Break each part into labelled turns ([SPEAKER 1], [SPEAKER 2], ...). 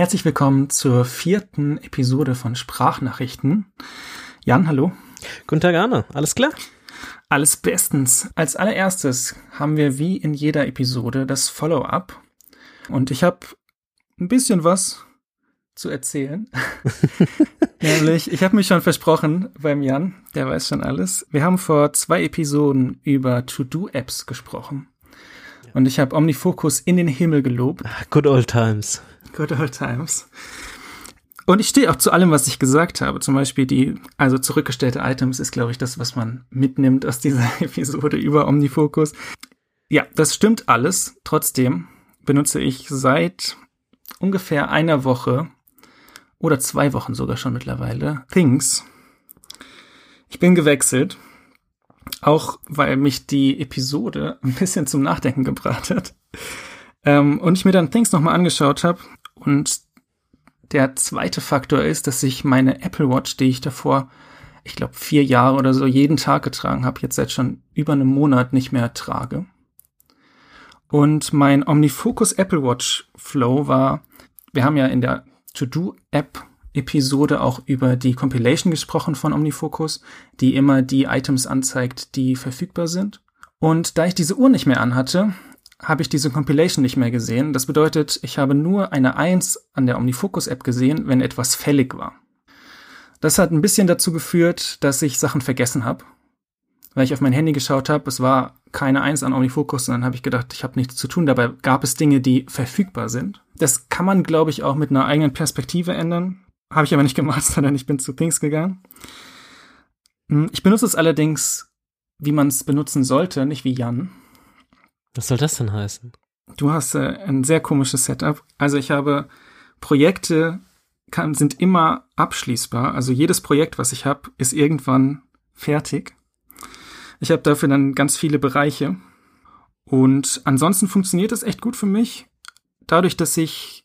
[SPEAKER 1] Herzlich willkommen zur vierten Episode von Sprachnachrichten. Jan, hallo.
[SPEAKER 2] Guten Tag, Arne. Alles klar?
[SPEAKER 1] Alles bestens. Als allererstes haben wir wie in jeder Episode das Follow-up. Und ich habe ein bisschen was zu erzählen. Nämlich, ich habe mich schon versprochen beim Jan, der weiß schon alles. Wir haben vor zwei Episoden über To-Do-Apps gesprochen. Und ich habe Omnifocus in den Himmel gelobt.
[SPEAKER 2] Good old times.
[SPEAKER 1] Good old times. Und ich stehe auch zu allem, was ich gesagt habe. Zum Beispiel die, also zurückgestellte Items ist, glaube ich, das, was man mitnimmt aus dieser Episode über Omnifocus. Ja, das stimmt alles. Trotzdem benutze ich seit ungefähr einer Woche oder zwei Wochen sogar schon mittlerweile Things. Ich bin gewechselt. Auch weil mich die Episode ein bisschen zum Nachdenken gebracht hat. Ähm, und ich mir dann Things nochmal angeschaut habe und der zweite Faktor ist, dass ich meine Apple Watch, die ich davor, ich glaube, vier Jahre oder so jeden Tag getragen habe, jetzt seit schon über einem Monat nicht mehr trage. Und mein Omnifocus Apple Watch Flow war, wir haben ja in der To-Do-App Episode auch über die Compilation gesprochen von Omnifocus, die immer die Items anzeigt, die verfügbar sind. Und da ich diese Uhr nicht mehr anhatte, habe ich diese Compilation nicht mehr gesehen. Das bedeutet, ich habe nur eine 1 an der OmniFocus-App gesehen, wenn etwas fällig war. Das hat ein bisschen dazu geführt, dass ich Sachen vergessen habe. Weil ich auf mein Handy geschaut habe, es war keine 1 an OmniFocus, und dann habe ich gedacht, ich habe nichts zu tun. Dabei gab es Dinge, die verfügbar sind. Das kann man, glaube ich, auch mit einer eigenen Perspektive ändern. Habe ich aber nicht gemacht, sondern ich bin zu Things gegangen. Hm, ich benutze es allerdings, wie man es benutzen sollte, nicht wie Jan.
[SPEAKER 2] Was soll das denn heißen?
[SPEAKER 1] Du hast äh, ein sehr komisches Setup. Also ich habe Projekte kann, sind immer abschließbar. Also jedes Projekt, was ich habe, ist irgendwann fertig. Ich habe dafür dann ganz viele Bereiche. Und ansonsten funktioniert es echt gut für mich. Dadurch, dass ich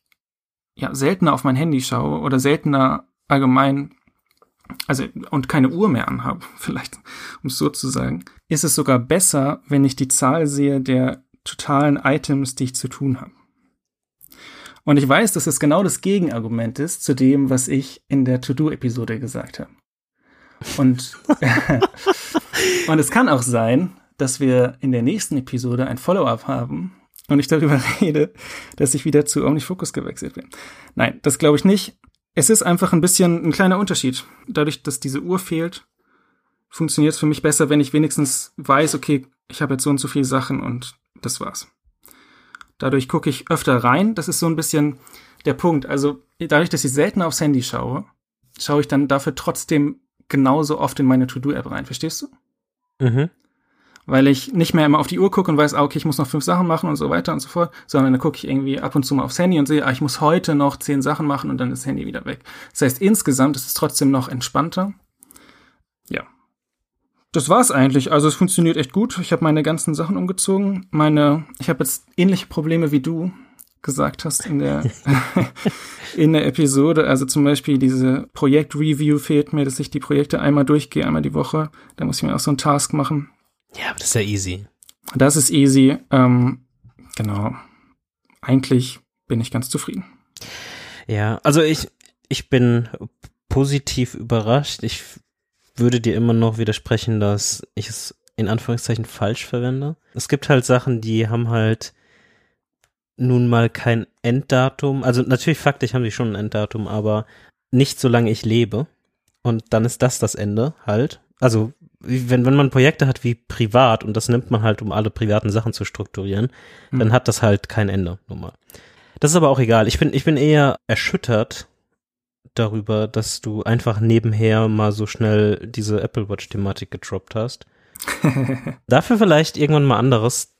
[SPEAKER 1] ja seltener auf mein Handy schaue oder seltener allgemein also und keine Uhr mehr anhabe, vielleicht um es so zu sagen, ist es sogar besser, wenn ich die Zahl sehe der totalen Items, die ich zu tun habe. Und ich weiß, dass es genau das Gegenargument ist zu dem, was ich in der To-Do-Episode gesagt habe. Und, und es kann auch sein, dass wir in der nächsten Episode ein Follow-up haben und ich darüber rede, dass ich wieder zu OmniFocus gewechselt bin. Nein, das glaube ich nicht. Es ist einfach ein bisschen ein kleiner Unterschied. Dadurch, dass diese Uhr fehlt, funktioniert es für mich besser, wenn ich wenigstens weiß, okay, ich habe jetzt so und so viele Sachen und das war's. Dadurch gucke ich öfter rein. Das ist so ein bisschen der Punkt. Also dadurch, dass ich selten aufs Handy schaue, schaue ich dann dafür trotzdem genauso oft in meine To-Do-App rein. Verstehst du? Mhm weil ich nicht mehr immer auf die Uhr gucke und weiß, ah, okay, ich muss noch fünf Sachen machen und so weiter und so fort, sondern dann gucke ich irgendwie ab und zu mal aufs Handy und sehe, ah, ich muss heute noch zehn Sachen machen und dann ist das Handy wieder weg. Das heißt, insgesamt ist es trotzdem noch entspannter. Ja. Das war's eigentlich. Also es funktioniert echt gut. Ich habe meine ganzen Sachen umgezogen. Meine, ich habe jetzt ähnliche Probleme wie du gesagt hast in der in der Episode. Also zum Beispiel diese Projekt-Review fehlt mir, dass ich die Projekte einmal durchgehe, einmal die Woche. Da muss ich mir auch so einen Task machen.
[SPEAKER 2] Ja, aber das ist ja easy.
[SPEAKER 1] Das ist easy. Ähm, genau. Eigentlich bin ich ganz zufrieden.
[SPEAKER 2] Ja, also ich, ich bin positiv überrascht. Ich würde dir immer noch widersprechen, dass ich es in Anführungszeichen falsch verwende. Es gibt halt Sachen, die haben halt nun mal kein Enddatum. Also natürlich faktisch haben sie schon ein Enddatum, aber nicht solange ich lebe. Und dann ist das das Ende halt. Also wenn, wenn man Projekte hat wie privat und das nimmt man halt, um alle privaten Sachen zu strukturieren, mhm. dann hat das halt kein Ende, nun mal. Das ist aber auch egal. Ich bin, ich bin eher erschüttert darüber, dass du einfach nebenher mal so schnell diese Apple Watch-Thematik gedroppt hast. Dafür vielleicht irgendwann mal anderes,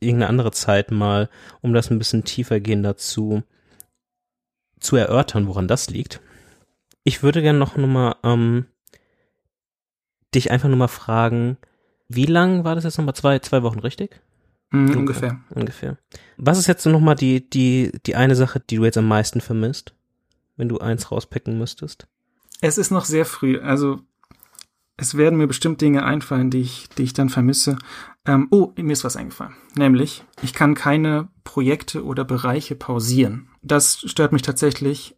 [SPEAKER 2] irgendeine andere Zeit mal, um das ein bisschen tiefer gehen dazu zu erörtern, woran das liegt. Ich würde gerne noch mal ähm, dich einfach nur mal fragen, wie lang war das jetzt nochmal? Zwei, zwei Wochen, richtig?
[SPEAKER 1] Mhm, ungefähr.
[SPEAKER 2] Ungefähr. Was ist jetzt nochmal die, die, die eine Sache, die du jetzt am meisten vermisst, wenn du eins rauspicken müsstest?
[SPEAKER 1] Es ist noch sehr früh. Also es werden mir bestimmt Dinge einfallen, die ich, die ich dann vermisse. Ähm, oh, mir ist was eingefallen. Nämlich, ich kann keine Projekte oder Bereiche pausieren. Das stört mich tatsächlich.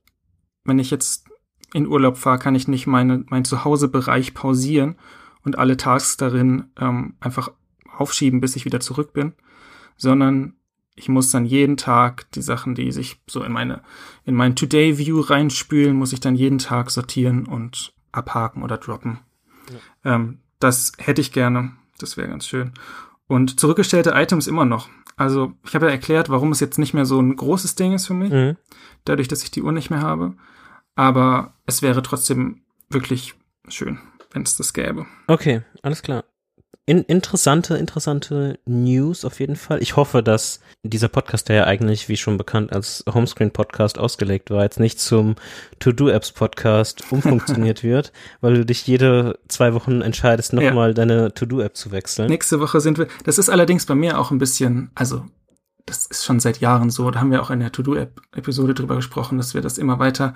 [SPEAKER 1] Wenn ich jetzt in Urlaub fahre, kann ich nicht meine, mein Zuhausebereich pausieren und alle Tasks darin ähm, einfach aufschieben, bis ich wieder zurück bin, sondern ich muss dann jeden Tag die Sachen, die sich so in meine, in mein Today-View reinspülen, muss ich dann jeden Tag sortieren und abhaken oder droppen. Ja. Ähm, das hätte ich gerne. Das wäre ganz schön. Und zurückgestellte Items immer noch. Also ich habe ja erklärt, warum es jetzt nicht mehr so ein großes Ding ist für mich, mhm. dadurch, dass ich die Uhr nicht mehr habe. Aber es wäre trotzdem wirklich schön, wenn es das gäbe.
[SPEAKER 2] Okay, alles klar. In, interessante, interessante News auf jeden Fall. Ich hoffe, dass dieser Podcast, der ja eigentlich, wie schon bekannt, als Homescreen-Podcast ausgelegt war, jetzt nicht zum To-Do-Apps-Podcast umfunktioniert wird, weil du dich jede zwei Wochen entscheidest, nochmal ja. deine To-Do-App zu wechseln.
[SPEAKER 1] Nächste Woche sind wir, das ist allerdings bei mir auch ein bisschen, also das ist schon seit Jahren so, da haben wir auch in der To-Do-App-Episode drüber gesprochen, dass wir das immer weiter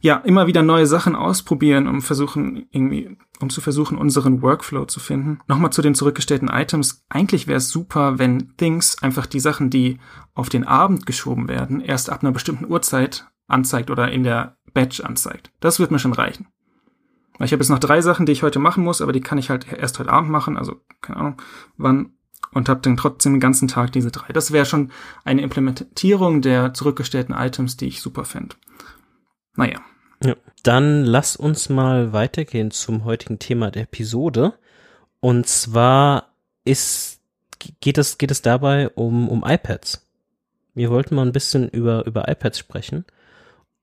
[SPEAKER 1] ja, immer wieder neue Sachen ausprobieren, um versuchen, irgendwie, um zu versuchen, unseren Workflow zu finden. Nochmal zu den zurückgestellten Items. Eigentlich wäre es super, wenn Things einfach die Sachen, die auf den Abend geschoben werden, erst ab einer bestimmten Uhrzeit anzeigt oder in der Batch anzeigt. Das wird mir schon reichen. Ich habe jetzt noch drei Sachen, die ich heute machen muss, aber die kann ich halt erst heute Abend machen, also keine Ahnung wann, und habe dann trotzdem den ganzen Tag diese drei. Das wäre schon eine Implementierung der zurückgestellten Items, die ich super fände. Naja.
[SPEAKER 2] Ja. Dann lass uns mal weitergehen zum heutigen Thema der Episode. Und zwar ist, geht es, geht es dabei um, um iPads. Wir wollten mal ein bisschen über, über iPads sprechen.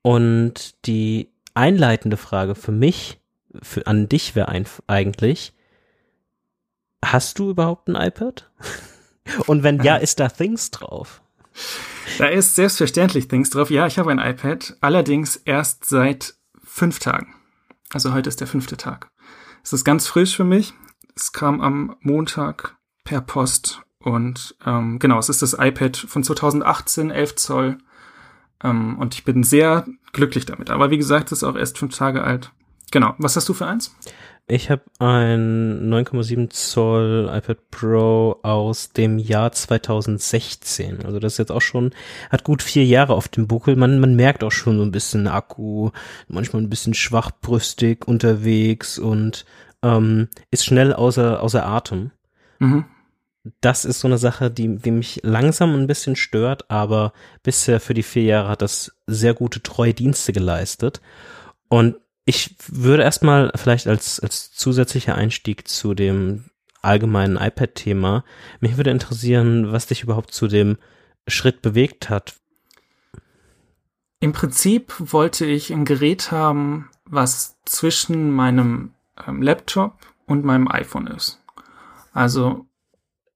[SPEAKER 2] Und die einleitende Frage für mich, für, an dich wäre eigentlich, hast du überhaupt ein iPad? Und wenn ja, ist da Things drauf?
[SPEAKER 1] Da ist selbstverständlich Things drauf. Ja, ich habe ein iPad, allerdings erst seit fünf Tagen. Also heute ist der fünfte Tag. Es ist ganz frisch für mich. Es kam am Montag per Post und ähm, genau, es ist das iPad von 2018, 11 Zoll. Ähm, und ich bin sehr glücklich damit. Aber wie gesagt, es ist auch erst fünf Tage alt. Genau. Was hast du für eins?
[SPEAKER 2] Ich habe ein 9,7 Zoll iPad Pro aus dem Jahr 2016. Also das ist jetzt auch schon, hat gut vier Jahre auf dem Buckel. Man, man merkt auch schon so ein bisschen Akku, manchmal ein bisschen schwachbrüstig unterwegs und ähm, ist schnell außer, außer Atem. Mhm. Das ist so eine Sache, die, die mich langsam ein bisschen stört, aber bisher für die vier Jahre hat das sehr gute treue Dienste geleistet. Und ich würde erstmal vielleicht als, als zusätzlicher Einstieg zu dem allgemeinen iPad-Thema, mich würde interessieren, was dich überhaupt zu dem Schritt bewegt hat.
[SPEAKER 1] Im Prinzip wollte ich ein Gerät haben, was zwischen meinem ähm, Laptop und meinem iPhone ist. Also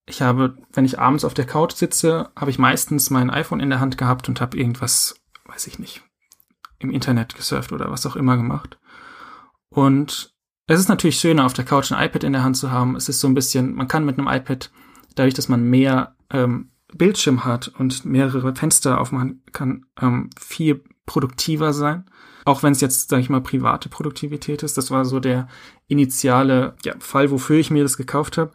[SPEAKER 1] ich habe, wenn ich abends auf der Couch sitze, habe ich meistens mein iPhone in der Hand gehabt und habe irgendwas, weiß ich nicht, im Internet gesurft oder was auch immer gemacht. Und es ist natürlich schöner, auf der Couch ein iPad in der Hand zu haben. Es ist so ein bisschen, man kann mit einem iPad, dadurch, dass man mehr ähm, Bildschirm hat und mehrere Fenster aufmachen kann, ähm, viel produktiver sein. Auch wenn es jetzt, sage ich mal, private Produktivität ist. Das war so der initiale ja, Fall, wofür ich mir das gekauft habe.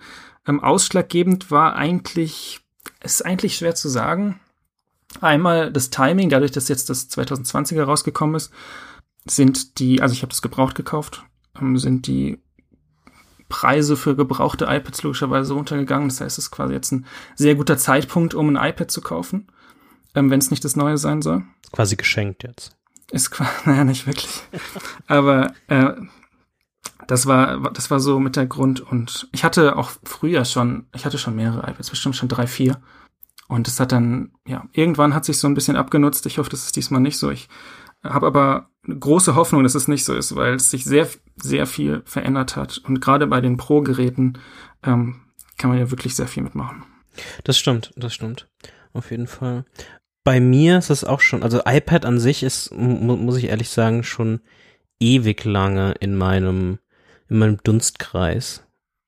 [SPEAKER 1] Ähm, ausschlaggebend war eigentlich, ist eigentlich schwer zu sagen. Einmal das Timing, dadurch, dass jetzt das 2020er rausgekommen ist, sind die, also ich habe das gebraucht gekauft, ähm, sind die Preise für gebrauchte iPads logischerweise runtergegangen. Das heißt, es ist quasi jetzt ein sehr guter Zeitpunkt, um ein iPad zu kaufen, ähm, wenn es nicht das neue sein soll.
[SPEAKER 2] Ist quasi geschenkt jetzt.
[SPEAKER 1] Ist quasi, naja, nicht wirklich. Aber äh, das war, das war so mit der Grund. Und ich hatte auch früher schon, ich hatte schon mehrere iPads, bestimmt schon drei, vier. Und es hat dann, ja, irgendwann hat sich so ein bisschen abgenutzt. Ich hoffe, das ist diesmal nicht so. Ich habe aber große Hoffnung, dass es nicht so ist, weil es sich sehr, sehr viel verändert hat. Und gerade bei den Pro-Geräten ähm, kann man ja wirklich sehr viel mitmachen.
[SPEAKER 2] Das stimmt, das stimmt. Auf jeden Fall. Bei mir ist es auch schon, also iPad an sich ist, mu muss ich ehrlich sagen, schon ewig lange in meinem, in meinem Dunstkreis.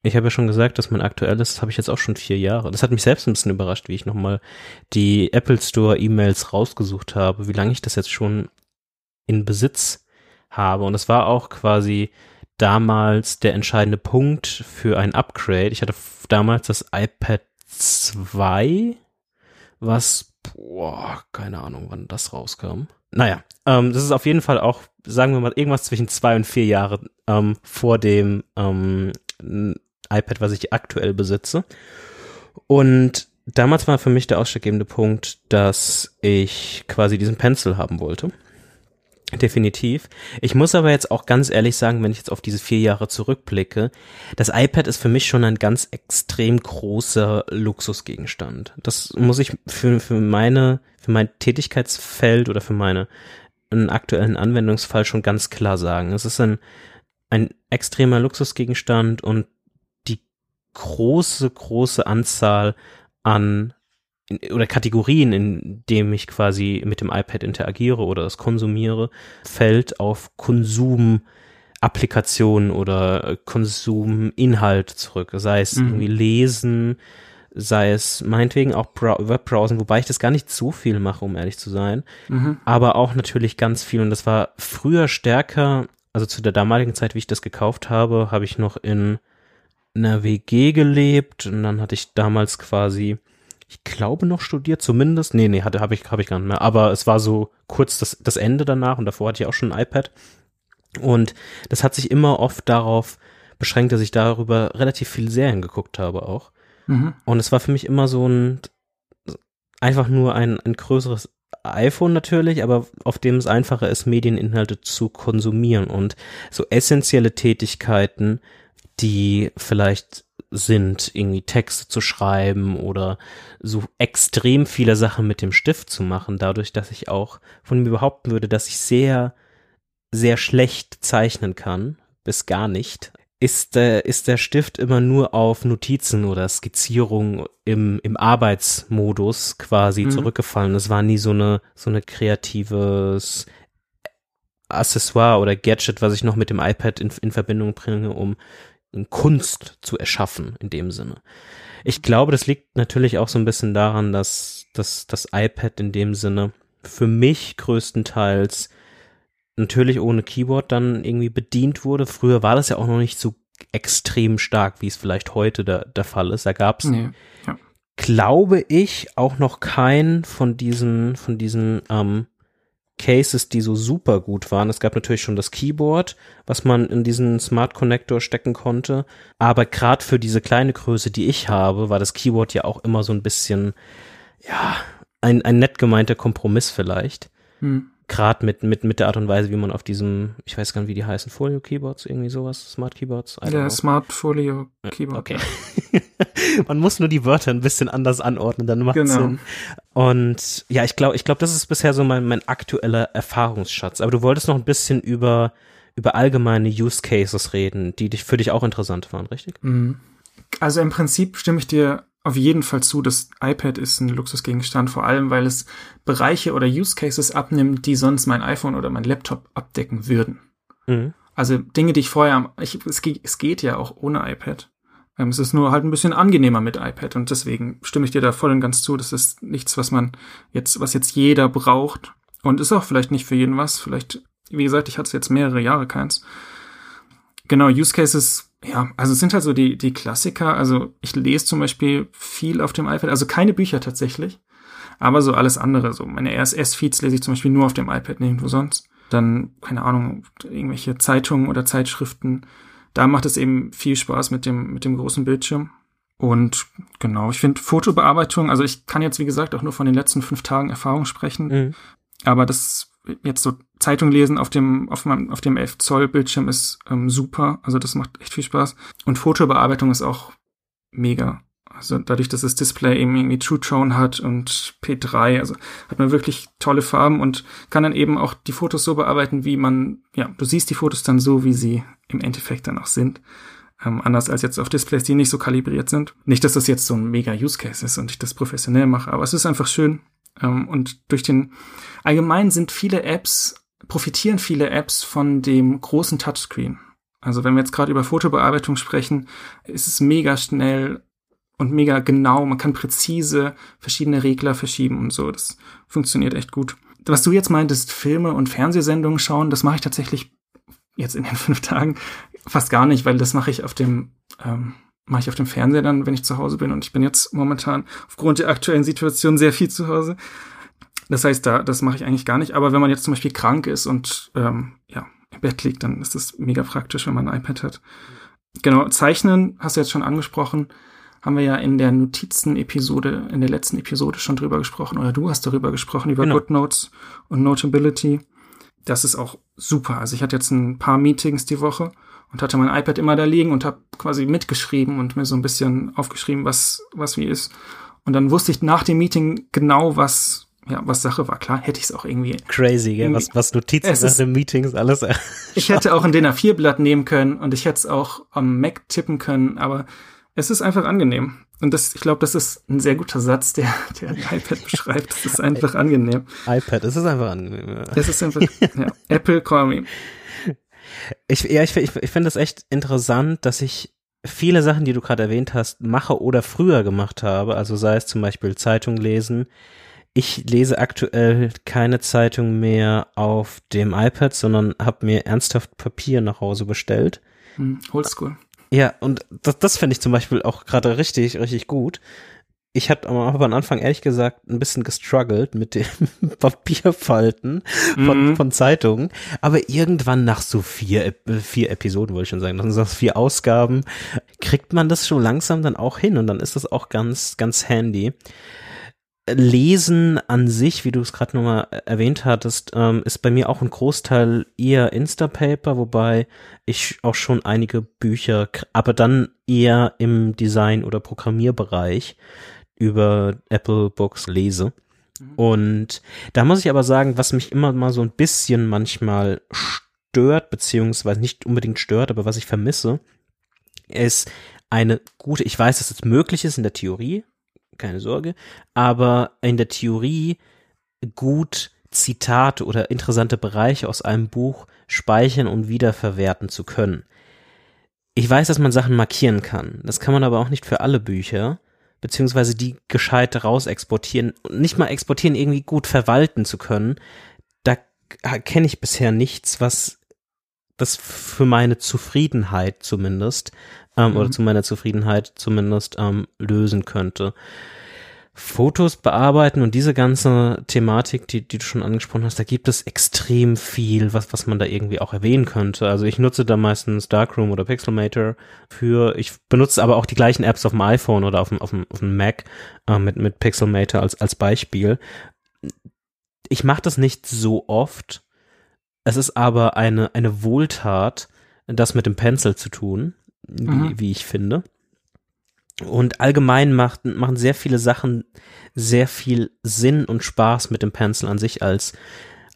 [SPEAKER 2] Ich habe ja schon gesagt, dass mein aktuelles habe ich jetzt auch schon vier Jahre. Das hat mich selbst ein bisschen überrascht, wie ich nochmal die Apple Store E-Mails rausgesucht habe, wie lange ich das jetzt schon in Besitz habe. Und es war auch quasi damals der entscheidende Punkt für ein Upgrade. Ich hatte damals das iPad 2, was, boah, keine Ahnung, wann das rauskam. Naja, ähm, das ist auf jeden Fall auch, sagen wir mal, irgendwas zwischen zwei und vier Jahre ähm, vor dem ähm, iPad, was ich aktuell besitze. Und damals war für mich der ausschlaggebende Punkt, dass ich quasi diesen Pencil haben wollte. Definitiv. Ich muss aber jetzt auch ganz ehrlich sagen, wenn ich jetzt auf diese vier Jahre zurückblicke, das iPad ist für mich schon ein ganz extrem großer Luxusgegenstand. Das muss ich für, für meine, für mein Tätigkeitsfeld oder für meine einen aktuellen Anwendungsfall schon ganz klar sagen. Es ist ein, ein extremer Luxusgegenstand und große, große Anzahl an oder Kategorien, in dem ich quasi mit dem iPad interagiere oder das konsumiere, fällt auf Konsumapplikationen oder Konsuminhalt zurück. Sei es mhm. irgendwie Lesen, sei es meinetwegen auch Webbrowsen, wobei ich das gar nicht so viel mache, um ehrlich zu sein. Mhm. Aber auch natürlich ganz viel. Und das war früher stärker, also zu der damaligen Zeit, wie ich das gekauft habe, habe ich noch in einer WG gelebt und dann hatte ich damals quasi ich glaube noch studiert, zumindest. Nee, nee, hatte, habe ich, habe ich gar nicht mehr. Aber es war so kurz das, das Ende danach und davor hatte ich auch schon ein iPad. Und das hat sich immer oft darauf beschränkt, dass ich darüber relativ viel Serien geguckt habe auch. Mhm. Und es war für mich immer so ein, einfach nur ein, ein größeres iPhone natürlich, aber auf dem es einfacher ist, Medieninhalte zu konsumieren und so essentielle Tätigkeiten, die vielleicht sind, irgendwie Texte zu schreiben oder so extrem viele Sachen mit dem Stift zu machen, dadurch, dass ich auch von mir behaupten würde, dass ich sehr, sehr schlecht zeichnen kann, bis gar nicht, ist, äh, ist der Stift immer nur auf Notizen oder Skizzierung im, im Arbeitsmodus quasi mhm. zurückgefallen. Es war nie so eine, so eine kreatives Accessoire oder Gadget, was ich noch mit dem iPad in, in Verbindung bringe, um Kunst zu erschaffen in dem Sinne. Ich glaube, das liegt natürlich auch so ein bisschen daran, dass, dass das iPad in dem Sinne für mich größtenteils natürlich ohne Keyboard dann irgendwie bedient wurde. Früher war das ja auch noch nicht so extrem stark, wie es vielleicht heute der, der Fall ist. Da gab es, nee, ja. glaube ich, auch noch keinen von diesen, von diesen ähm, Cases, die so super gut waren. Es gab natürlich schon das Keyboard, was man in diesen Smart Connector stecken konnte. Aber gerade für diese kleine Größe, die ich habe, war das Keyboard ja auch immer so ein bisschen, ja, ein, ein nett gemeinter Kompromiss vielleicht. Hm gerade mit, mit, mit der Art und Weise, wie man auf diesem, ich weiß gar nicht, wie die heißen, Folio Keyboards, irgendwie sowas, Smart Keyboards.
[SPEAKER 1] Ja, know. Smart Folio Keyboard.
[SPEAKER 2] Okay. man muss nur die Wörter ein bisschen anders anordnen, dann macht genau. Sinn. Und ja, ich glaube, ich glaube, das ist bisher so mein, mein aktueller Erfahrungsschatz. Aber du wolltest noch ein bisschen über, über allgemeine Use Cases reden, die dich, für dich auch interessant waren, richtig?
[SPEAKER 1] Mhm. Also im Prinzip stimme ich dir auf jeden Fall zu, das iPad ist ein Luxusgegenstand, vor allem weil es Bereiche oder Use Cases abnimmt, die sonst mein iPhone oder mein Laptop abdecken würden. Mhm. Also Dinge, die ich vorher, ich, es, geht, es geht ja auch ohne iPad. Ähm, es ist nur halt ein bisschen angenehmer mit iPad und deswegen stimme ich dir da voll und ganz zu. Das ist nichts, was man jetzt, was jetzt jeder braucht und ist auch vielleicht nicht für jeden was. Vielleicht, wie gesagt, ich hatte jetzt mehrere Jahre keins. Genau, Use Cases ja, also es sind halt so die, die Klassiker. Also ich lese zum Beispiel viel auf dem iPad, also keine Bücher tatsächlich, aber so alles andere. So meine RSS-Feeds lese ich zum Beispiel nur auf dem iPad, nirgendwo sonst. Dann, keine Ahnung, irgendwelche Zeitungen oder Zeitschriften. Da macht es eben viel Spaß mit dem, mit dem großen Bildschirm. Und genau, ich finde Fotobearbeitung, also ich kann jetzt, wie gesagt, auch nur von den letzten fünf Tagen Erfahrung sprechen. Mhm. Aber das jetzt so Zeitung lesen auf dem, auf meinem, auf dem 11 Zoll Bildschirm ist ähm, super. Also das macht echt viel Spaß. Und Fotobearbeitung ist auch mega. Also dadurch, dass das Display eben irgendwie True Tone hat und P3, also hat man wirklich tolle Farben und kann dann eben auch die Fotos so bearbeiten, wie man, ja, du siehst die Fotos dann so, wie sie im Endeffekt dann auch sind. Ähm, anders als jetzt auf Displays, die nicht so kalibriert sind. Nicht, dass das jetzt so ein mega Use Case ist und ich das professionell mache, aber es ist einfach schön. Ähm, und durch den, allgemein sind viele Apps profitieren viele Apps von dem großen Touchscreen. Also wenn wir jetzt gerade über Fotobearbeitung sprechen, ist es mega schnell und mega genau. Man kann präzise verschiedene Regler verschieben und so. Das funktioniert echt gut. Was du jetzt meintest, Filme und Fernsehsendungen schauen, das mache ich tatsächlich jetzt in den fünf Tagen fast gar nicht, weil das mache ich auf dem ähm, mache ich auf dem Fernseher dann, wenn ich zu Hause bin. Und ich bin jetzt momentan aufgrund der aktuellen Situation sehr viel zu Hause. Das heißt, da das mache ich eigentlich gar nicht. Aber wenn man jetzt zum Beispiel krank ist und ähm, ja im Bett liegt, dann ist das mega praktisch, wenn man ein iPad hat. Genau, Zeichnen hast du jetzt schon angesprochen haben wir ja in der Notizen-Episode, in der letzten Episode schon drüber gesprochen, oder du hast darüber gesprochen, über genau. GoodNotes und Notability. Das ist auch super. Also ich hatte jetzt ein paar Meetings die Woche und hatte mein iPad immer da liegen und habe quasi mitgeschrieben und mir so ein bisschen aufgeschrieben, was, was wie ist. Und dann wusste ich nach dem Meeting genau, was, ja, was Sache war. Klar, hätte ich es auch irgendwie.
[SPEAKER 2] Crazy, gell? Was, was Notizen nach den Meetings alles.
[SPEAKER 1] ich hätte auch ein DIN A4-Blatt nehmen können und ich hätte es auch am Mac tippen können, aber es ist einfach angenehm. Und das, ich glaube, das ist ein sehr guter Satz, der, der ein iPad beschreibt. Es ist einfach angenehm.
[SPEAKER 2] iPad, es ist einfach angenehm. Ja.
[SPEAKER 1] Es ist einfach, ja. Apple, call me.
[SPEAKER 2] Ich, ja, ich, ich, ich finde das echt interessant, dass ich viele Sachen, die du gerade erwähnt hast, mache oder früher gemacht habe. Also sei es zum Beispiel Zeitung lesen. Ich lese aktuell keine Zeitung mehr auf dem iPad, sondern habe mir ernsthaft Papier nach Hause bestellt.
[SPEAKER 1] Hm, Oldschool.
[SPEAKER 2] Ja, und das, das finde ich zum Beispiel auch gerade richtig, richtig gut. Ich habe am Anfang ehrlich gesagt ein bisschen gestruggelt mit dem Papierfalten von, mhm. von Zeitungen. Aber irgendwann nach so vier, vier Episoden, wollte ich schon sagen, nach so vier Ausgaben, kriegt man das schon langsam dann auch hin und dann ist das auch ganz, ganz handy. Lesen an sich, wie du es gerade nochmal erwähnt hattest, ähm, ist bei mir auch ein Großteil eher Instapaper, wobei ich auch schon einige Bücher, aber dann eher im Design- oder Programmierbereich über Apple Books lese. Mhm. Und da muss ich aber sagen, was mich immer mal so ein bisschen manchmal stört, beziehungsweise nicht unbedingt stört, aber was ich vermisse, ist eine gute, ich weiß, dass es möglich ist in der Theorie, keine Sorge, aber in der Theorie gut Zitate oder interessante Bereiche aus einem Buch speichern und wiederverwerten zu können. Ich weiß, dass man Sachen markieren kann. Das kann man aber auch nicht für alle Bücher, beziehungsweise die gescheit raus exportieren und nicht mal exportieren, irgendwie gut verwalten zu können. Da kenne ich bisher nichts, was das für meine Zufriedenheit zumindest ähm, mhm. oder zu meiner Zufriedenheit zumindest ähm, lösen könnte. Fotos bearbeiten und diese ganze Thematik, die, die du schon angesprochen hast, da gibt es extrem viel, was, was man da irgendwie auch erwähnen könnte. Also ich nutze da meistens Darkroom oder Pixelmator für, ich benutze aber auch die gleichen Apps auf dem iPhone oder auf dem, auf dem, auf dem Mac äh, mit, mit Pixelmator als, als Beispiel. Ich mache das nicht so oft. Es ist aber eine, eine Wohltat, das mit dem Pencil zu tun wie, mhm. wie ich finde. Und allgemein macht, machen sehr viele Sachen sehr viel Sinn und Spaß mit dem Pencil an sich als,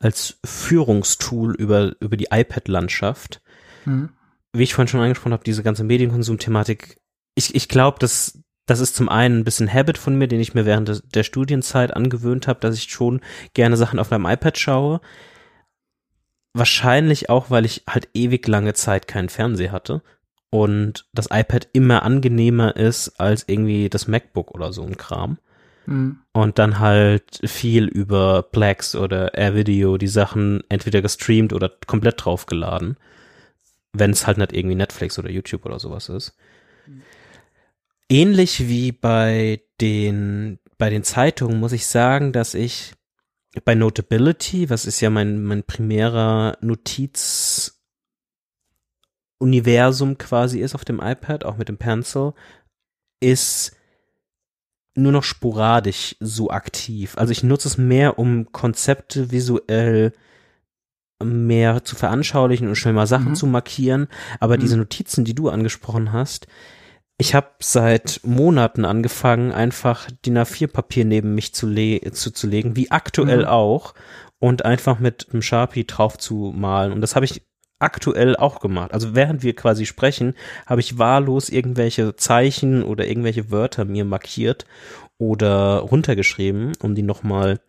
[SPEAKER 2] als Führungstool über, über die iPad-Landschaft. Mhm. Wie ich vorhin schon angesprochen habe, diese ganze Medienkonsum-Thematik, ich, ich glaube, dass das ist zum einen ein bisschen Habit von mir, den ich mir während der, der Studienzeit angewöhnt habe, dass ich schon gerne Sachen auf meinem iPad schaue. Wahrscheinlich auch, weil ich halt ewig lange Zeit keinen Fernseher hatte und das iPad immer angenehmer ist als irgendwie das MacBook oder so ein Kram. Mhm. Und dann halt viel über Plex oder AirVideo die Sachen entweder gestreamt oder komplett draufgeladen. Wenn es halt nicht irgendwie Netflix oder YouTube oder sowas ist. Mhm. Ähnlich wie bei den, bei den Zeitungen muss ich sagen, dass ich bei Notability, was ist ja mein, mein primärer Notiz, Universum quasi ist auf dem iPad, auch mit dem Pencil, ist nur noch sporadisch so aktiv. Also ich nutze es mehr, um Konzepte visuell mehr zu veranschaulichen und schnell mal Sachen mhm. zu markieren. Aber mhm. diese Notizen, die du angesprochen hast, ich habe seit Monaten angefangen, einfach DIN A4-Papier neben mich zu, zu, zu legen, wie aktuell mhm. auch, und einfach mit einem Sharpie drauf zu malen. Und das habe ich aktuell auch gemacht. Also während wir quasi sprechen, habe ich wahllos irgendwelche Zeichen oder irgendwelche Wörter mir markiert oder runtergeschrieben, um die nochmal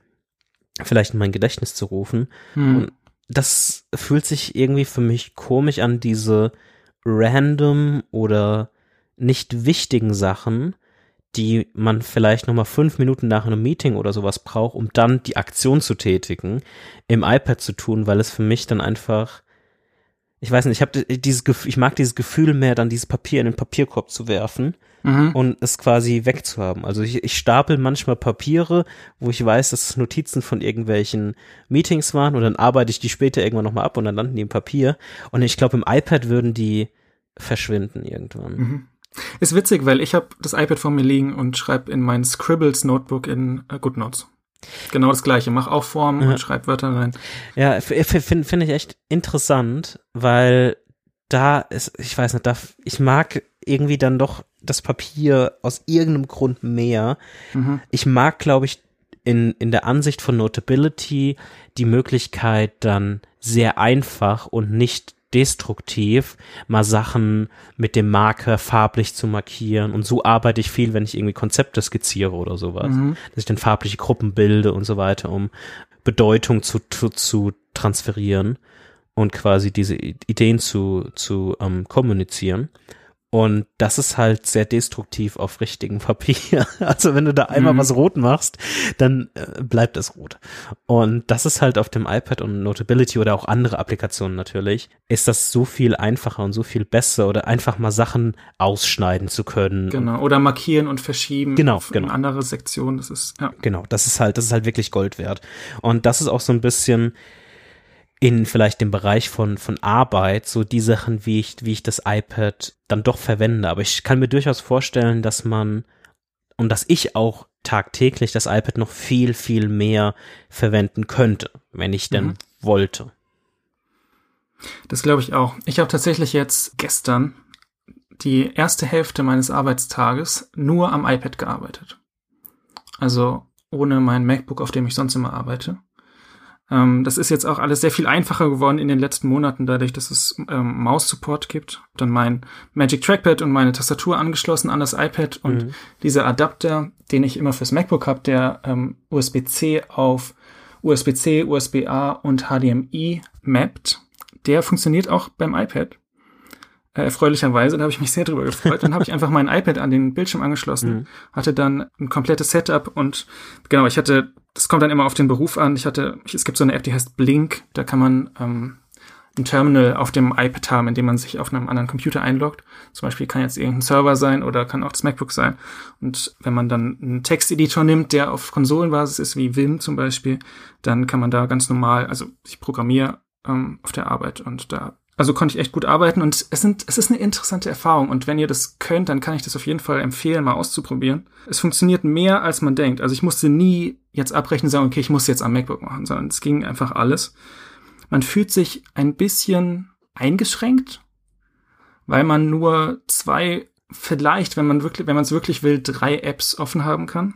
[SPEAKER 2] vielleicht in mein Gedächtnis zu rufen. Hm. Und das fühlt sich irgendwie für mich komisch an, diese random oder nicht wichtigen Sachen, die man vielleicht nochmal fünf Minuten nach einem Meeting oder sowas braucht, um dann die Aktion zu tätigen, im iPad zu tun, weil es für mich dann einfach ich weiß nicht, ich habe dieses Gefühl, ich mag dieses Gefühl mehr, dann dieses Papier in den Papierkorb zu werfen mhm. und es quasi wegzuhaben. Also ich, ich stapel manchmal Papiere, wo ich weiß, dass es Notizen von irgendwelchen Meetings waren und dann arbeite ich die später irgendwann nochmal ab und dann landen die im Papier. Und ich glaube, im iPad würden die verschwinden irgendwann. Mhm.
[SPEAKER 1] Ist witzig, weil ich habe das iPad vor mir liegen und schreibe in mein Scribbles Notebook in uh, GoodNotes. Genau das gleiche, mach auch Formen ja. und schreib Wörter rein.
[SPEAKER 2] Ja, finde find ich echt interessant, weil da ist, ich weiß nicht, da, ich mag irgendwie dann doch das Papier aus irgendeinem Grund mehr. Mhm. Ich mag, glaube ich, in, in der Ansicht von Notability die Möglichkeit dann sehr einfach und nicht destruktiv, mal Sachen mit dem Marker farblich zu markieren. Und so arbeite ich viel, wenn ich irgendwie Konzepte skizziere oder sowas. Mhm. Dass ich dann farbliche Gruppen bilde und so weiter, um Bedeutung zu, zu, zu transferieren und quasi diese Ideen zu, zu ähm, kommunizieren. Und das ist halt sehr destruktiv auf richtigem Papier. Also wenn du da einmal mhm. was rot machst, dann äh, bleibt es rot. Und das ist halt auf dem iPad und Notability oder auch andere Applikationen natürlich, ist das so viel einfacher und so viel besser oder einfach mal Sachen ausschneiden zu können.
[SPEAKER 1] Genau. Oder markieren und verschieben.
[SPEAKER 2] Genau, auf genau.
[SPEAKER 1] andere Sektionen. Das ist, ja.
[SPEAKER 2] Genau. Das ist halt, das ist halt wirklich Gold wert. Und das ist auch so ein bisschen, in vielleicht dem Bereich von, von Arbeit, so die Sachen, wie ich, wie ich das iPad dann doch verwende. Aber ich kann mir durchaus vorstellen, dass man und dass ich auch tagtäglich das iPad noch viel, viel mehr verwenden könnte, wenn ich denn mhm. wollte.
[SPEAKER 1] Das glaube ich auch. Ich habe tatsächlich jetzt gestern die erste Hälfte meines Arbeitstages nur am iPad gearbeitet. Also ohne mein MacBook, auf dem ich sonst immer arbeite. Ähm, das ist jetzt auch alles sehr viel einfacher geworden in den letzten Monaten, dadurch, dass es ähm, Maus-Support gibt. Dann mein Magic Trackpad und meine Tastatur angeschlossen an das iPad und mhm. dieser Adapter, den ich immer fürs MacBook habe, der ähm, USB-C auf USB-C, USB-A und HDMI mappt, der funktioniert auch beim iPad. Äh, erfreulicherweise, da habe ich mich sehr drüber gefreut. Dann habe ich einfach mein iPad an den Bildschirm angeschlossen, mhm. hatte dann ein komplettes Setup und genau, ich hatte das kommt dann immer auf den Beruf an. Ich hatte, es gibt so eine App, die heißt Blink. Da kann man ähm, ein Terminal auf dem iPad haben, in dem man sich auf einem anderen Computer einloggt. Zum Beispiel kann jetzt irgendein Server sein oder kann auch das MacBook sein. Und wenn man dann einen Texteditor nimmt, der auf Konsolenbasis ist, wie Vim zum Beispiel, dann kann man da ganz normal, also ich programmiere ähm, auf der Arbeit und da also konnte ich echt gut arbeiten und es, sind, es ist eine interessante Erfahrung. Und wenn ihr das könnt, dann kann ich das auf jeden Fall empfehlen, mal auszuprobieren. Es funktioniert mehr, als man denkt. Also ich musste nie jetzt abbrechen und sagen, okay, ich muss jetzt am MacBook machen, sondern es ging einfach alles. Man fühlt sich ein bisschen eingeschränkt, weil man nur zwei, vielleicht, wenn man wirklich, wenn man es wirklich will, drei Apps offen haben kann.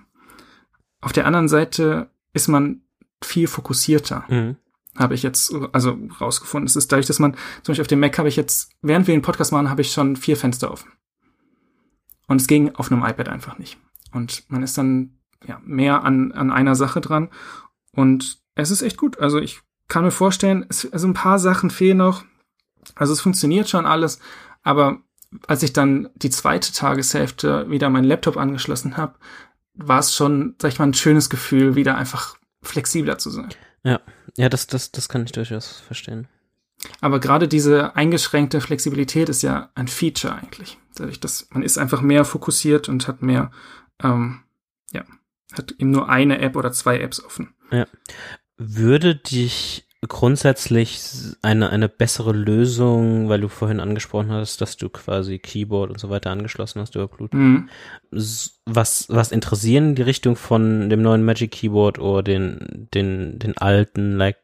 [SPEAKER 1] Auf der anderen Seite ist man viel fokussierter. Mhm habe ich jetzt also rausgefunden. Es ist dadurch, dass man zum Beispiel auf dem Mac habe ich jetzt, während wir den Podcast machen, habe ich schon vier Fenster offen. Und es ging auf einem iPad einfach nicht. Und man ist dann ja mehr an, an einer Sache dran. Und es ist echt gut. Also ich kann mir vorstellen, es, also ein paar Sachen fehlen noch. Also es funktioniert schon alles, aber als ich dann die zweite Tageshälfte wieder meinen Laptop angeschlossen habe, war es schon, sag ich mal, ein schönes Gefühl, wieder einfach flexibler zu sein.
[SPEAKER 2] Ja, ja, das, das, das kann ich durchaus verstehen.
[SPEAKER 1] Aber gerade diese eingeschränkte Flexibilität ist ja ein Feature eigentlich. Dadurch, dass man ist einfach mehr fokussiert und hat mehr, ähm, ja, hat eben nur eine App oder zwei Apps offen.
[SPEAKER 2] Ja. Würde dich grundsätzlich eine, eine bessere Lösung, weil du vorhin angesprochen hast, dass du quasi Keyboard und so weiter angeschlossen hast über Bluetooth. Mhm. Was, was interessieren die Richtung von dem neuen Magic Keyboard oder den, den, den alten, like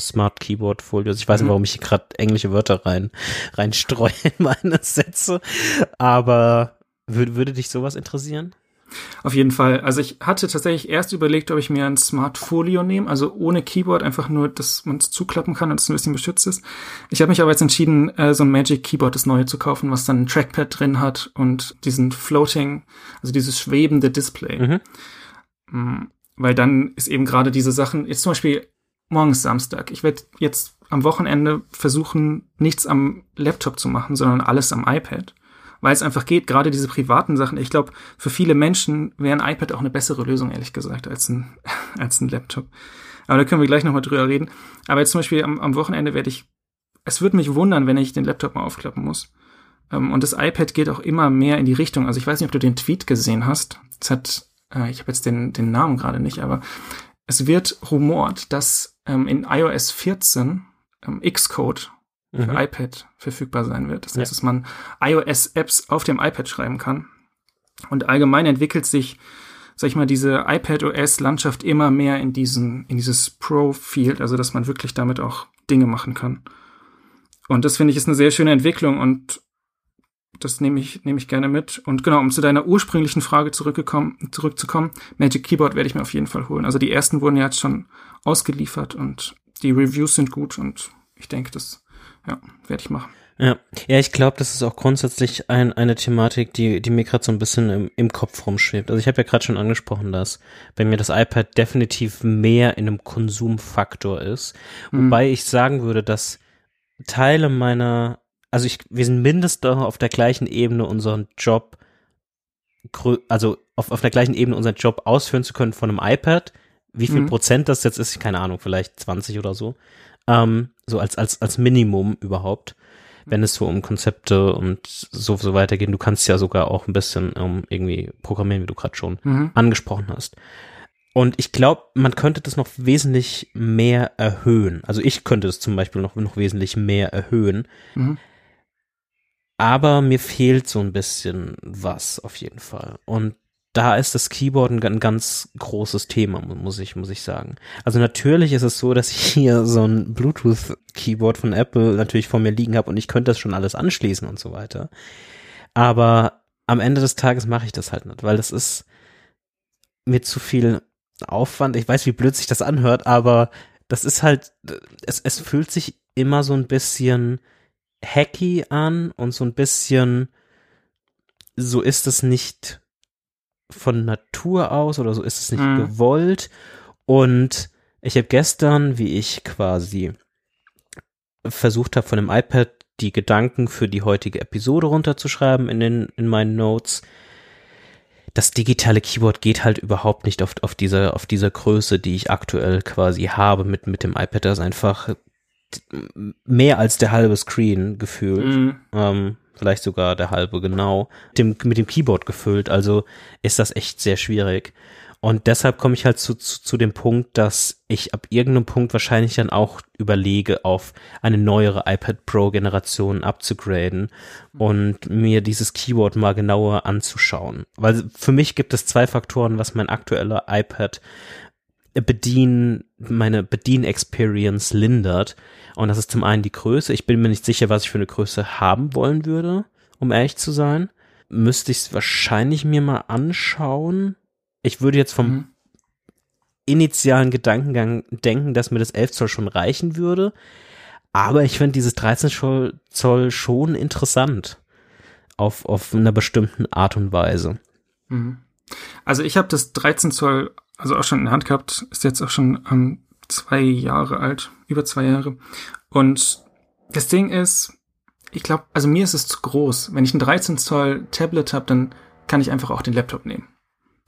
[SPEAKER 2] Smart Keyboard Folios. Ich weiß nicht, mhm. warum ich hier gerade englische Wörter rein, reinstreue in meine Sätze. Aber würde, würde dich sowas interessieren?
[SPEAKER 1] Auf jeden Fall. Also ich hatte tatsächlich erst überlegt, ob ich mir ein Smart Folio nehme, also ohne Keyboard, einfach nur, dass man es zuklappen kann und es ein bisschen beschützt ist. Ich habe mich aber jetzt entschieden, äh, so ein Magic Keyboard, das neue zu kaufen, was dann ein Trackpad drin hat und diesen Floating, also dieses schwebende Display. Mhm. Mm, weil dann ist eben gerade diese Sachen, jetzt zum Beispiel morgens Samstag. Ich werde jetzt am Wochenende versuchen, nichts am Laptop zu machen, sondern alles am iPad weil es einfach geht, gerade diese privaten Sachen. Ich glaube, für viele Menschen wäre ein iPad auch eine bessere Lösung, ehrlich gesagt, als ein, als ein Laptop. Aber da können wir gleich nochmal drüber reden. Aber jetzt zum Beispiel am, am Wochenende werde ich es würde mich wundern, wenn ich den Laptop mal aufklappen muss. Ähm, und das iPad geht auch immer mehr in die Richtung. Also ich weiß nicht, ob du den Tweet gesehen hast. Es hat, äh, ich habe jetzt den, den Namen gerade nicht, aber es wird rumort, dass ähm, in iOS 14 ähm, Xcode für mhm. iPad verfügbar sein wird. Das heißt, ja. dass man iOS-Apps auf dem iPad schreiben kann. Und allgemein entwickelt sich, sag ich mal, diese iPad-OS-Landschaft immer mehr in diesen, in dieses Pro-Field, also dass man wirklich damit auch Dinge machen kann. Und das finde ich ist eine sehr schöne Entwicklung und das nehme ich, nehme ich gerne mit. Und genau, um zu deiner ursprünglichen Frage zurückgekommen, zurückzukommen, Magic Keyboard werde ich mir auf jeden Fall holen. Also die ersten wurden ja jetzt schon ausgeliefert und die Reviews sind gut und ich denke, das ja, werde ich machen.
[SPEAKER 2] Ja, ja, ich glaube, das ist auch grundsätzlich ein, eine Thematik, die, die mir gerade so ein bisschen im, im Kopf rumschwebt. Also ich habe ja gerade schon angesprochen, dass bei mir das iPad definitiv mehr in einem Konsumfaktor ist. Mhm. Wobei ich sagen würde, dass Teile meiner, also ich, wir sind mindestens auf der gleichen Ebene unseren Job, also auf, auf der gleichen Ebene unseren Job ausführen zu können von einem iPad. Wie viel mhm. Prozent das jetzt ist, keine Ahnung, vielleicht 20 oder so. Ähm, so als, als, als Minimum überhaupt, wenn es so um Konzepte und so, so weitergeht. Du kannst ja sogar auch ein bisschen um, irgendwie programmieren, wie du gerade schon mhm. angesprochen hast. Und ich glaube, man könnte das noch wesentlich mehr erhöhen. Also ich könnte es zum Beispiel noch, noch wesentlich mehr erhöhen. Mhm. Aber mir fehlt so ein bisschen was auf jeden Fall. Und da ist das Keyboard ein, ein, ganz großes Thema, muss ich, muss ich sagen. Also natürlich ist es so, dass ich hier so ein Bluetooth-Keyboard von Apple natürlich vor mir liegen habe und ich könnte das schon alles anschließen und so weiter. Aber am Ende des Tages mache ich das halt nicht, weil das ist mir zu viel Aufwand. Ich weiß, wie blöd sich das anhört, aber das ist halt, es, es fühlt sich immer so ein bisschen hacky an und so ein bisschen, so ist es nicht von Natur aus oder so ist es nicht mhm. gewollt. Und ich habe gestern, wie ich quasi versucht habe, von dem iPad die Gedanken für die heutige Episode runterzuschreiben in den in meinen Notes. Das digitale Keyboard geht halt überhaupt nicht auf, auf dieser auf dieser Größe, die ich aktuell quasi habe mit mit dem iPad. Das ist einfach mehr als der halbe Screen gefühlt. Mhm. Ähm, vielleicht sogar der halbe genau, dem, mit dem Keyboard gefüllt. Also ist das echt sehr schwierig. Und deshalb komme ich halt zu, zu, zu dem Punkt, dass ich ab irgendeinem Punkt wahrscheinlich dann auch überlege, auf eine neuere iPad Pro Generation abzugraden und mir dieses Keyboard mal genauer anzuschauen. Weil für mich gibt es zwei Faktoren, was mein aktueller iPad Bedien, meine Bedien-Experience lindert. Und das ist zum einen die Größe. Ich bin mir nicht sicher, was ich für eine Größe haben wollen würde, um ehrlich zu sein. Müsste ich es wahrscheinlich mir mal anschauen. Ich würde jetzt vom mhm. initialen Gedankengang denken, dass mir das 11 Zoll schon reichen würde. Aber ich finde dieses 13 Zoll schon interessant. Auf, auf einer bestimmten Art und Weise.
[SPEAKER 1] Mhm. Also ich habe das 13 Zoll also auch schon in der Hand gehabt, ist jetzt auch schon ähm, zwei Jahre alt, über zwei Jahre. Und das Ding ist, ich glaube, also mir ist es zu groß. Wenn ich ein 13 Zoll Tablet habe, dann kann ich einfach auch den Laptop nehmen.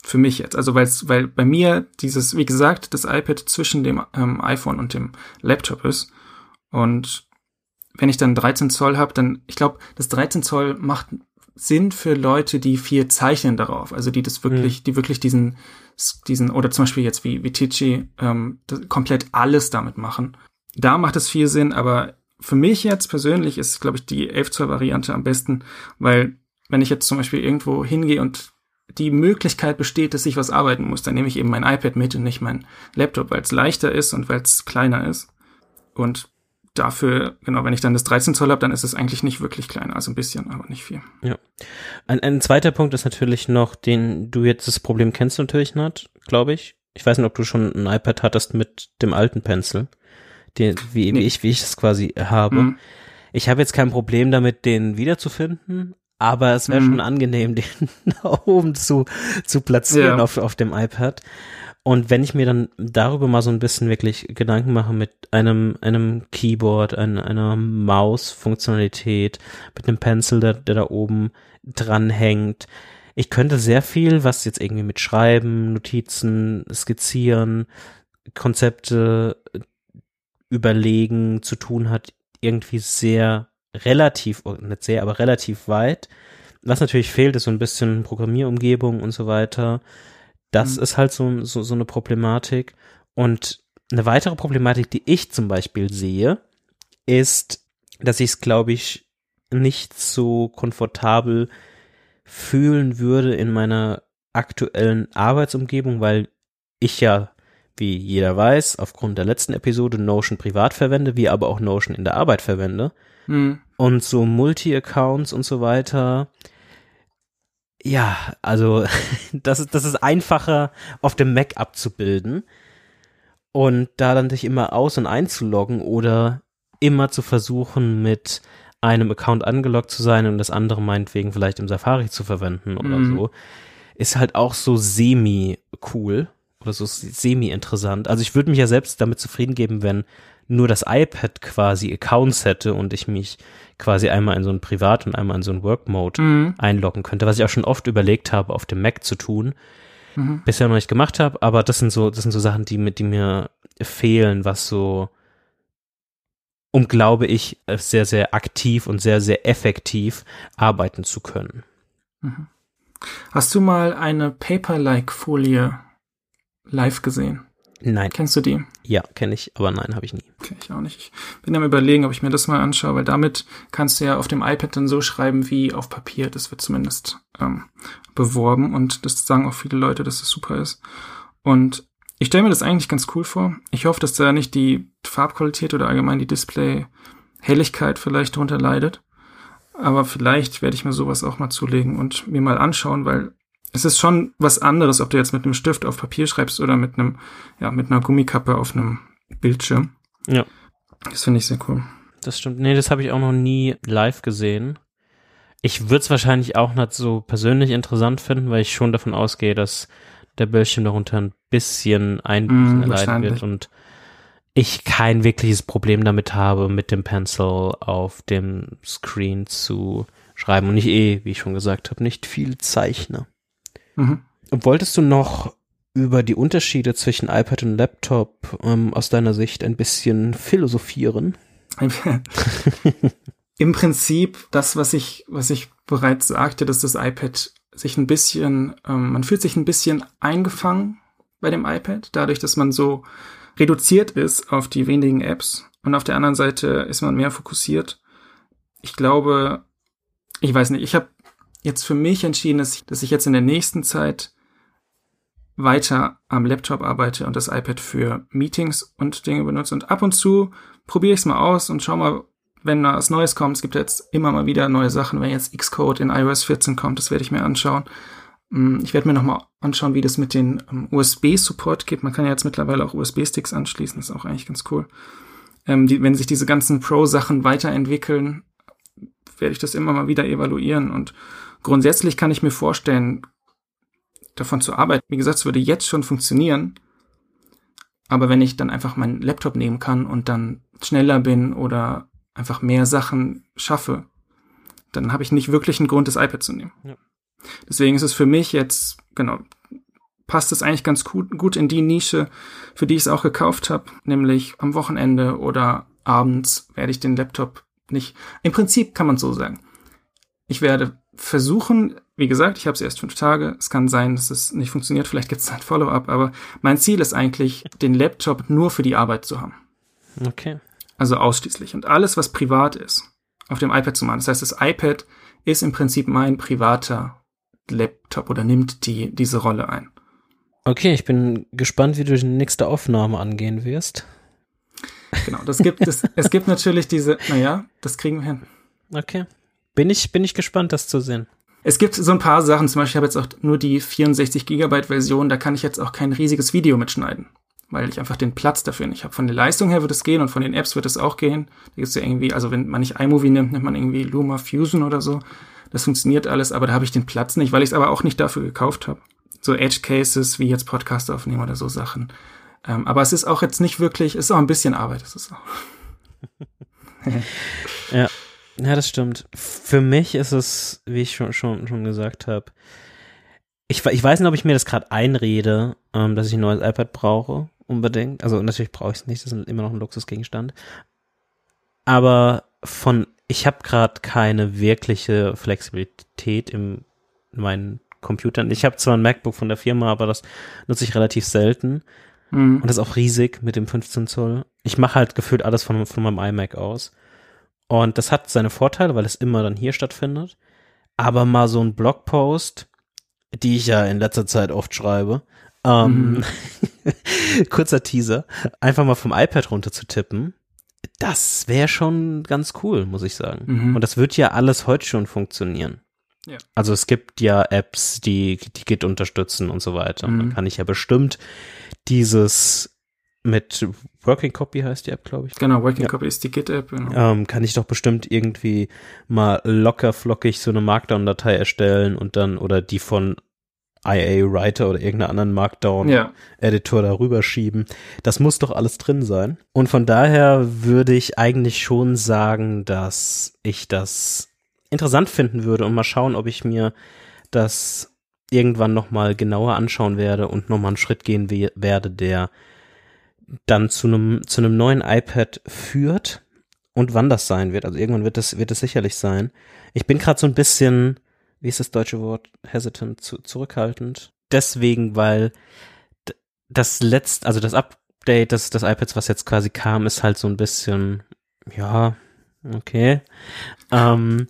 [SPEAKER 1] Für mich jetzt. Also weil's, weil bei mir dieses, wie gesagt, das iPad zwischen dem ähm, iPhone und dem Laptop ist. Und wenn ich dann 13 Zoll habe, dann, ich glaube, das 13 Zoll macht Sinn für Leute, die viel zeichnen darauf. Also die das wirklich, mhm. die wirklich diesen, diesen, oder zum Beispiel jetzt wie, wie Ticci, ähm, komplett alles damit machen. Da macht es viel Sinn, aber für mich jetzt persönlich ist, glaube ich, die 11 Zoll Variante am besten, weil wenn ich jetzt zum Beispiel irgendwo hingehe und die Möglichkeit besteht, dass ich was arbeiten muss, dann nehme ich eben mein iPad mit und nicht mein Laptop, weil es leichter ist und weil es kleiner ist. Und dafür, genau, wenn ich dann das 13 Zoll habe, dann ist es eigentlich nicht wirklich kleiner, also ein bisschen, aber nicht viel.
[SPEAKER 2] Ja. Ein, ein zweiter Punkt ist natürlich noch, den du jetzt das Problem kennst natürlich nicht, glaube ich. Ich weiß nicht, ob du schon ein iPad hattest mit dem alten Pencil, den, wie, nee. wie ich, wie ich das quasi habe. Mhm. Ich habe jetzt kein Problem damit, den wiederzufinden, aber es wäre mhm. schon angenehm, den da oben zu, zu platzieren ja. auf, auf dem iPad. Und wenn ich mir dann darüber mal so ein bisschen wirklich Gedanken mache mit einem, einem Keyboard, ein, einer Maus-Funktionalität, mit einem Pencil, der, der da oben dran hängt, ich könnte sehr viel, was jetzt irgendwie mit Schreiben, Notizen, Skizzieren, Konzepte überlegen zu tun hat, irgendwie sehr relativ, oh, nicht sehr, aber relativ weit. Was natürlich fehlt, ist so ein bisschen Programmierumgebung und so weiter. Das mhm. ist halt so, so, so eine Problematik. Und eine weitere Problematik, die ich zum Beispiel sehe, ist, dass ich es, glaube ich, nicht so komfortabel fühlen würde in meiner aktuellen Arbeitsumgebung, weil ich ja, wie jeder weiß, aufgrund der letzten Episode Notion privat verwende, wie aber auch Notion in der Arbeit verwende. Hm. Und so Multi-Accounts und so weiter. Ja, also das ist, das ist einfacher auf dem Mac abzubilden und da dann sich immer aus- und einzuloggen oder immer zu versuchen mit einem Account angeloggt zu sein und das andere meinetwegen vielleicht im Safari zu verwenden oder mhm. so, ist halt auch so semi cool oder so semi interessant. Also ich würde mich ja selbst damit zufrieden geben, wenn nur das iPad quasi Accounts hätte und ich mich quasi einmal in so ein Privat- und einmal in so ein Work-Mode mhm. einloggen könnte, was ich auch schon oft überlegt habe, auf dem Mac zu tun. Mhm. Bisher noch nicht gemacht habe, aber das sind so, das sind so Sachen, die mit, die mir fehlen, was so um, glaube ich, sehr, sehr aktiv und sehr, sehr effektiv arbeiten zu können.
[SPEAKER 1] Mhm. Hast du mal eine Paper-like-Folie live gesehen?
[SPEAKER 2] Nein.
[SPEAKER 1] Kennst du die?
[SPEAKER 2] Ja, kenne ich, aber nein, habe ich nie.
[SPEAKER 1] Kenne ich auch nicht. Ich bin am überlegen, ob ich mir das mal anschaue, weil damit kannst du ja auf dem iPad dann so schreiben wie auf Papier. Das wird zumindest ähm, beworben und das sagen auch viele Leute, dass das super ist. Und ich stelle mir das eigentlich ganz cool vor. Ich hoffe, dass da nicht die Farbqualität oder allgemein die Display-Helligkeit vielleicht drunter leidet. Aber vielleicht werde ich mir sowas auch mal zulegen und mir mal anschauen, weil es ist schon was anderes, ob du jetzt mit einem Stift auf Papier schreibst oder mit einem, ja, mit einer Gummikappe auf einem Bildschirm.
[SPEAKER 2] Ja.
[SPEAKER 1] Das finde ich sehr cool.
[SPEAKER 2] Das stimmt. Nee, das habe ich auch noch nie live gesehen. Ich würde es wahrscheinlich auch nicht so persönlich interessant finden, weil ich schon davon ausgehe, dass der Bildschirm darunter ein bisschen Einbußen mm, erleiden wird und ich kein wirkliches Problem damit habe, mit dem Pencil auf dem Screen zu schreiben und ich eh, wie ich schon gesagt habe, nicht viel zeichne. Mhm. Wolltest du noch über die Unterschiede zwischen iPad und Laptop ähm, aus deiner Sicht ein bisschen philosophieren?
[SPEAKER 1] Im Prinzip das, was ich, was ich bereits sagte, dass das iPad sich ein bisschen, ähm, man fühlt sich ein bisschen eingefangen bei dem iPad, dadurch, dass man so reduziert ist auf die wenigen Apps und auf der anderen Seite ist man mehr fokussiert. Ich glaube, ich weiß nicht, ich habe jetzt für mich entschieden, dass ich, dass ich jetzt in der nächsten Zeit weiter am Laptop arbeite und das iPad für Meetings und Dinge benutze. Und ab und zu probiere ich es mal aus und schau mal, wenn da was Neues kommt. Es gibt jetzt immer mal wieder neue Sachen. Wenn jetzt Xcode in iOS 14 kommt, das werde ich mir anschauen. Mm, ich werde mir nochmal anschauen, wie das mit den ähm, USB-Support geht. Man kann ja jetzt mittlerweile auch USB-Sticks anschließen. Das ist auch eigentlich ganz cool. Ähm, die, wenn sich diese ganzen Pro-Sachen weiterentwickeln, werde ich das immer mal wieder evaluieren. Und grundsätzlich kann ich mir vorstellen, davon zu arbeiten. Wie gesagt, es würde jetzt schon funktionieren. Aber wenn ich dann einfach meinen Laptop nehmen kann und dann schneller bin oder einfach mehr Sachen schaffe, dann habe ich nicht wirklich einen Grund, das iPad zu nehmen. Ja. Deswegen ist es für mich jetzt, genau, passt es eigentlich ganz gut, gut in die Nische, für die ich es auch gekauft habe, nämlich am Wochenende oder abends werde ich den Laptop nicht. Im Prinzip kann man so sagen. Ich werde versuchen, wie gesagt, ich habe es erst fünf Tage. Es kann sein, dass es nicht funktioniert. Vielleicht gibt es ein Follow-up, aber mein Ziel ist eigentlich, den Laptop nur für die Arbeit zu haben.
[SPEAKER 2] Okay.
[SPEAKER 1] Also ausschließlich. Und alles, was privat ist, auf dem iPad zu machen. Das heißt, das iPad ist im Prinzip mein privater Laptop oder nimmt die, diese Rolle ein.
[SPEAKER 2] Okay, ich bin gespannt, wie du die nächste Aufnahme angehen wirst.
[SPEAKER 1] Genau, das gibt es. es gibt natürlich diese, naja, das kriegen wir hin.
[SPEAKER 2] Okay. Bin ich, bin ich gespannt, das zu sehen.
[SPEAKER 1] Es gibt so ein paar Sachen, zum Beispiel habe ich jetzt auch nur die 64 Gigabyte Version, da kann ich jetzt auch kein riesiges Video mitschneiden weil ich einfach den Platz dafür nicht habe. Von der Leistung her wird es gehen und von den Apps wird es auch gehen. Da gibt es ja irgendwie, also wenn man nicht iMovie nimmt, nimmt man irgendwie Luma Fusion oder so. Das funktioniert alles, aber da habe ich den Platz nicht, weil ich es aber auch nicht dafür gekauft habe. So Edge Cases wie jetzt Podcast aufnehmen oder so Sachen. Ähm, aber es ist auch jetzt nicht wirklich, es ist auch ein bisschen Arbeit, ist es auch.
[SPEAKER 2] ja. Ja, das stimmt. Für mich ist es, wie ich schon, schon, schon gesagt habe, ich, ich weiß nicht, ob ich mir das gerade einrede, ähm, dass ich ein neues iPad brauche unbedingt. Also natürlich brauche ich es nicht, das ist immer noch ein Luxusgegenstand. aber von, ich habe gerade keine wirkliche Flexibilität im, in meinen Computern. Ich habe zwar ein MacBook von der Firma, aber das nutze ich relativ selten. Mhm. Und das ist auch riesig mit dem 15 Zoll. Ich mache halt gefühlt alles von, von meinem iMac aus. Und das hat seine Vorteile, weil es immer dann hier stattfindet. Aber mal so ein Blogpost, die ich ja in letzter Zeit oft schreibe, ähm, mhm. kurzer Teaser, einfach mal vom iPad runter zu tippen, das wäre schon ganz cool, muss ich sagen. Mhm. Und das wird ja alles heute schon funktionieren. Ja. Also es gibt ja Apps, die, die Git unterstützen und so weiter. Mhm. Dann kann ich ja bestimmt dieses mit Working Copy heißt die App, glaube ich.
[SPEAKER 1] Genau, Working ja. Copy ist die Git-App. Genau.
[SPEAKER 2] Ähm, kann ich doch bestimmt irgendwie mal locker flockig so eine Markdown-Datei erstellen und dann oder die von IA Writer oder irgendeiner anderen Markdown-Editor ja. darüber schieben. Das muss doch alles drin sein. Und von daher würde ich eigentlich schon sagen, dass ich das interessant finden würde und mal schauen, ob ich mir das irgendwann nochmal genauer anschauen werde und nochmal einen Schritt gehen we werde, der dann zu einem zu einem neuen iPad führt und wann das sein wird. Also irgendwann wird das wird es sicherlich sein. Ich bin gerade so ein bisschen wie ist das deutsche Wort, hesitant, zu, zurückhaltend. Deswegen, weil das letzte, also das Update des, des iPads, was jetzt quasi kam, ist halt so ein bisschen, ja, okay. Ähm,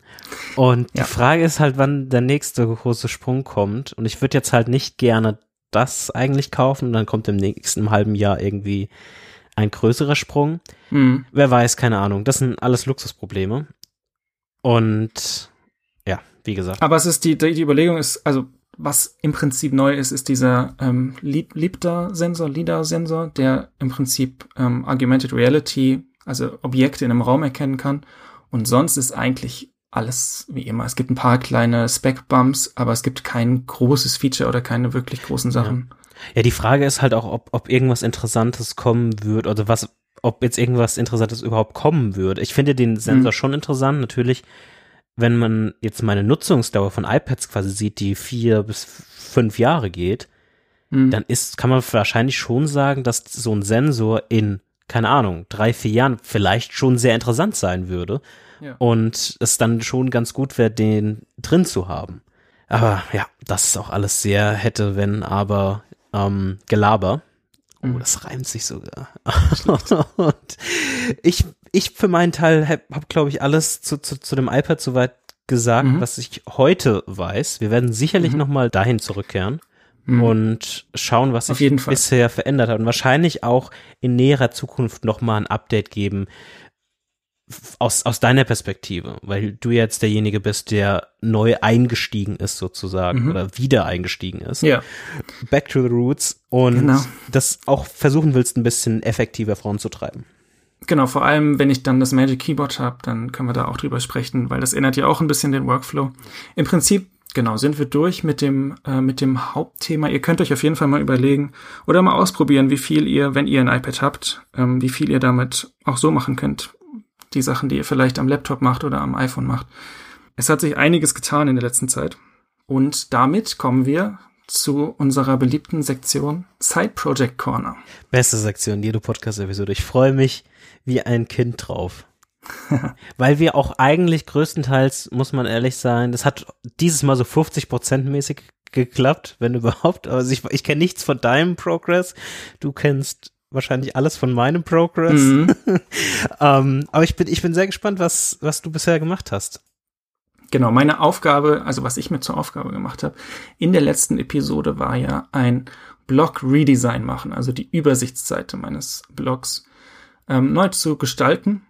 [SPEAKER 2] und ja. die Frage ist halt, wann der nächste große Sprung kommt. Und ich würde jetzt halt nicht gerne das eigentlich kaufen. Und dann kommt im nächsten halben Jahr irgendwie ein größerer Sprung. Mhm. Wer weiß, keine Ahnung. Das sind alles Luxusprobleme. Und wie gesagt.
[SPEAKER 1] Aber es ist die, die Überlegung ist, also was im Prinzip neu ist, ist dieser ähm, LIDAR-Sensor, LIDAR-Sensor, der im Prinzip ähm, Augmented Reality, also Objekte in einem Raum erkennen kann. Und sonst ist eigentlich alles wie immer. Es gibt ein paar kleine Spec-Bumps, aber es gibt kein großes Feature oder keine wirklich großen Sachen.
[SPEAKER 2] Ja. ja, die Frage ist halt auch, ob, ob irgendwas Interessantes kommen wird oder was, ob jetzt irgendwas Interessantes überhaupt kommen würde. Ich finde den Sensor hm. schon interessant, natürlich wenn man jetzt meine Nutzungsdauer von iPads quasi sieht, die vier bis fünf Jahre geht, mhm. dann ist, kann man wahrscheinlich schon sagen, dass so ein Sensor in, keine Ahnung, drei, vier Jahren vielleicht schon sehr interessant sein würde. Ja. Und es dann schon ganz gut wäre, den drin zu haben. Aber ja, das ist auch alles sehr hätte, wenn, aber ähm, Gelaber. Oh, mhm. das reimt sich sogar. und ich ich für meinen Teil habe, hab, glaube ich, alles zu, zu, zu dem iPad soweit gesagt, mhm. was ich heute weiß. Wir werden sicherlich mhm. noch mal dahin zurückkehren mhm. und schauen, was sich bisher verändert hat und wahrscheinlich auch in näherer Zukunft noch mal ein Update geben aus, aus deiner Perspektive, weil du jetzt derjenige bist, der neu eingestiegen ist sozusagen mhm. oder wieder eingestiegen ist.
[SPEAKER 1] Ja.
[SPEAKER 2] Back to the roots und genau. das auch versuchen willst, ein bisschen effektiver voranzutreiben.
[SPEAKER 1] Genau, vor allem, wenn ich dann das Magic Keyboard habe, dann können wir da auch drüber sprechen, weil das ändert ja auch ein bisschen den Workflow. Im Prinzip, genau, sind wir durch mit dem, äh, mit dem Hauptthema. Ihr könnt euch auf jeden Fall mal überlegen oder mal ausprobieren, wie viel ihr, wenn ihr ein iPad habt, ähm, wie viel ihr damit auch so machen könnt. Die Sachen, die ihr vielleicht am Laptop macht oder am iPhone macht. Es hat sich einiges getan in der letzten Zeit. Und damit kommen wir zu unserer beliebten Sektion Side Project Corner.
[SPEAKER 2] Beste Sektion, jede Podcast-Episode. Ich freue mich wie ein Kind drauf. Weil wir auch eigentlich größtenteils, muss man ehrlich sein, das hat dieses Mal so 50 Prozent mäßig geklappt, wenn überhaupt. Also ich, ich kenne nichts von deinem Progress. Du kennst wahrscheinlich alles von meinem Progress. Mhm. ähm, aber ich bin, ich bin sehr gespannt, was, was du bisher gemacht hast.
[SPEAKER 1] Genau, meine Aufgabe, also was ich mir zur Aufgabe gemacht habe, in der letzten Episode war ja ein Blog-Redesign machen, also die Übersichtsseite meines Blogs ähm, neu zu gestalten.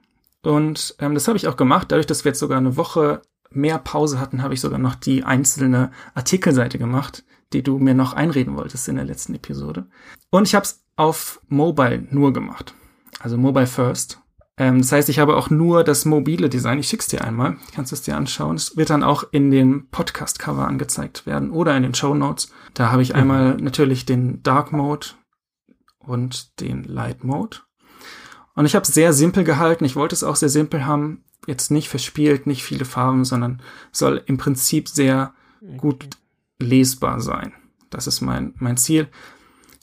[SPEAKER 1] Und ähm, das habe ich auch gemacht. Dadurch, dass wir jetzt sogar eine Woche mehr Pause hatten, habe ich sogar noch die einzelne Artikelseite gemacht, die du mir noch einreden wolltest in der letzten Episode. Und ich habe es auf Mobile nur gemacht. Also Mobile First. Ähm, das heißt, ich habe auch nur das mobile Design. Ich schick's dir einmal. Kannst es dir anschauen. Es wird dann auch in dem Podcast-Cover angezeigt werden oder in den Show Notes. Da habe ich mhm. einmal natürlich den Dark Mode und den Light Mode. Und ich habe es sehr simpel gehalten. Ich wollte es auch sehr simpel haben. Jetzt nicht verspielt, nicht viele Farben, sondern soll im Prinzip sehr gut lesbar sein. Das ist mein, mein Ziel.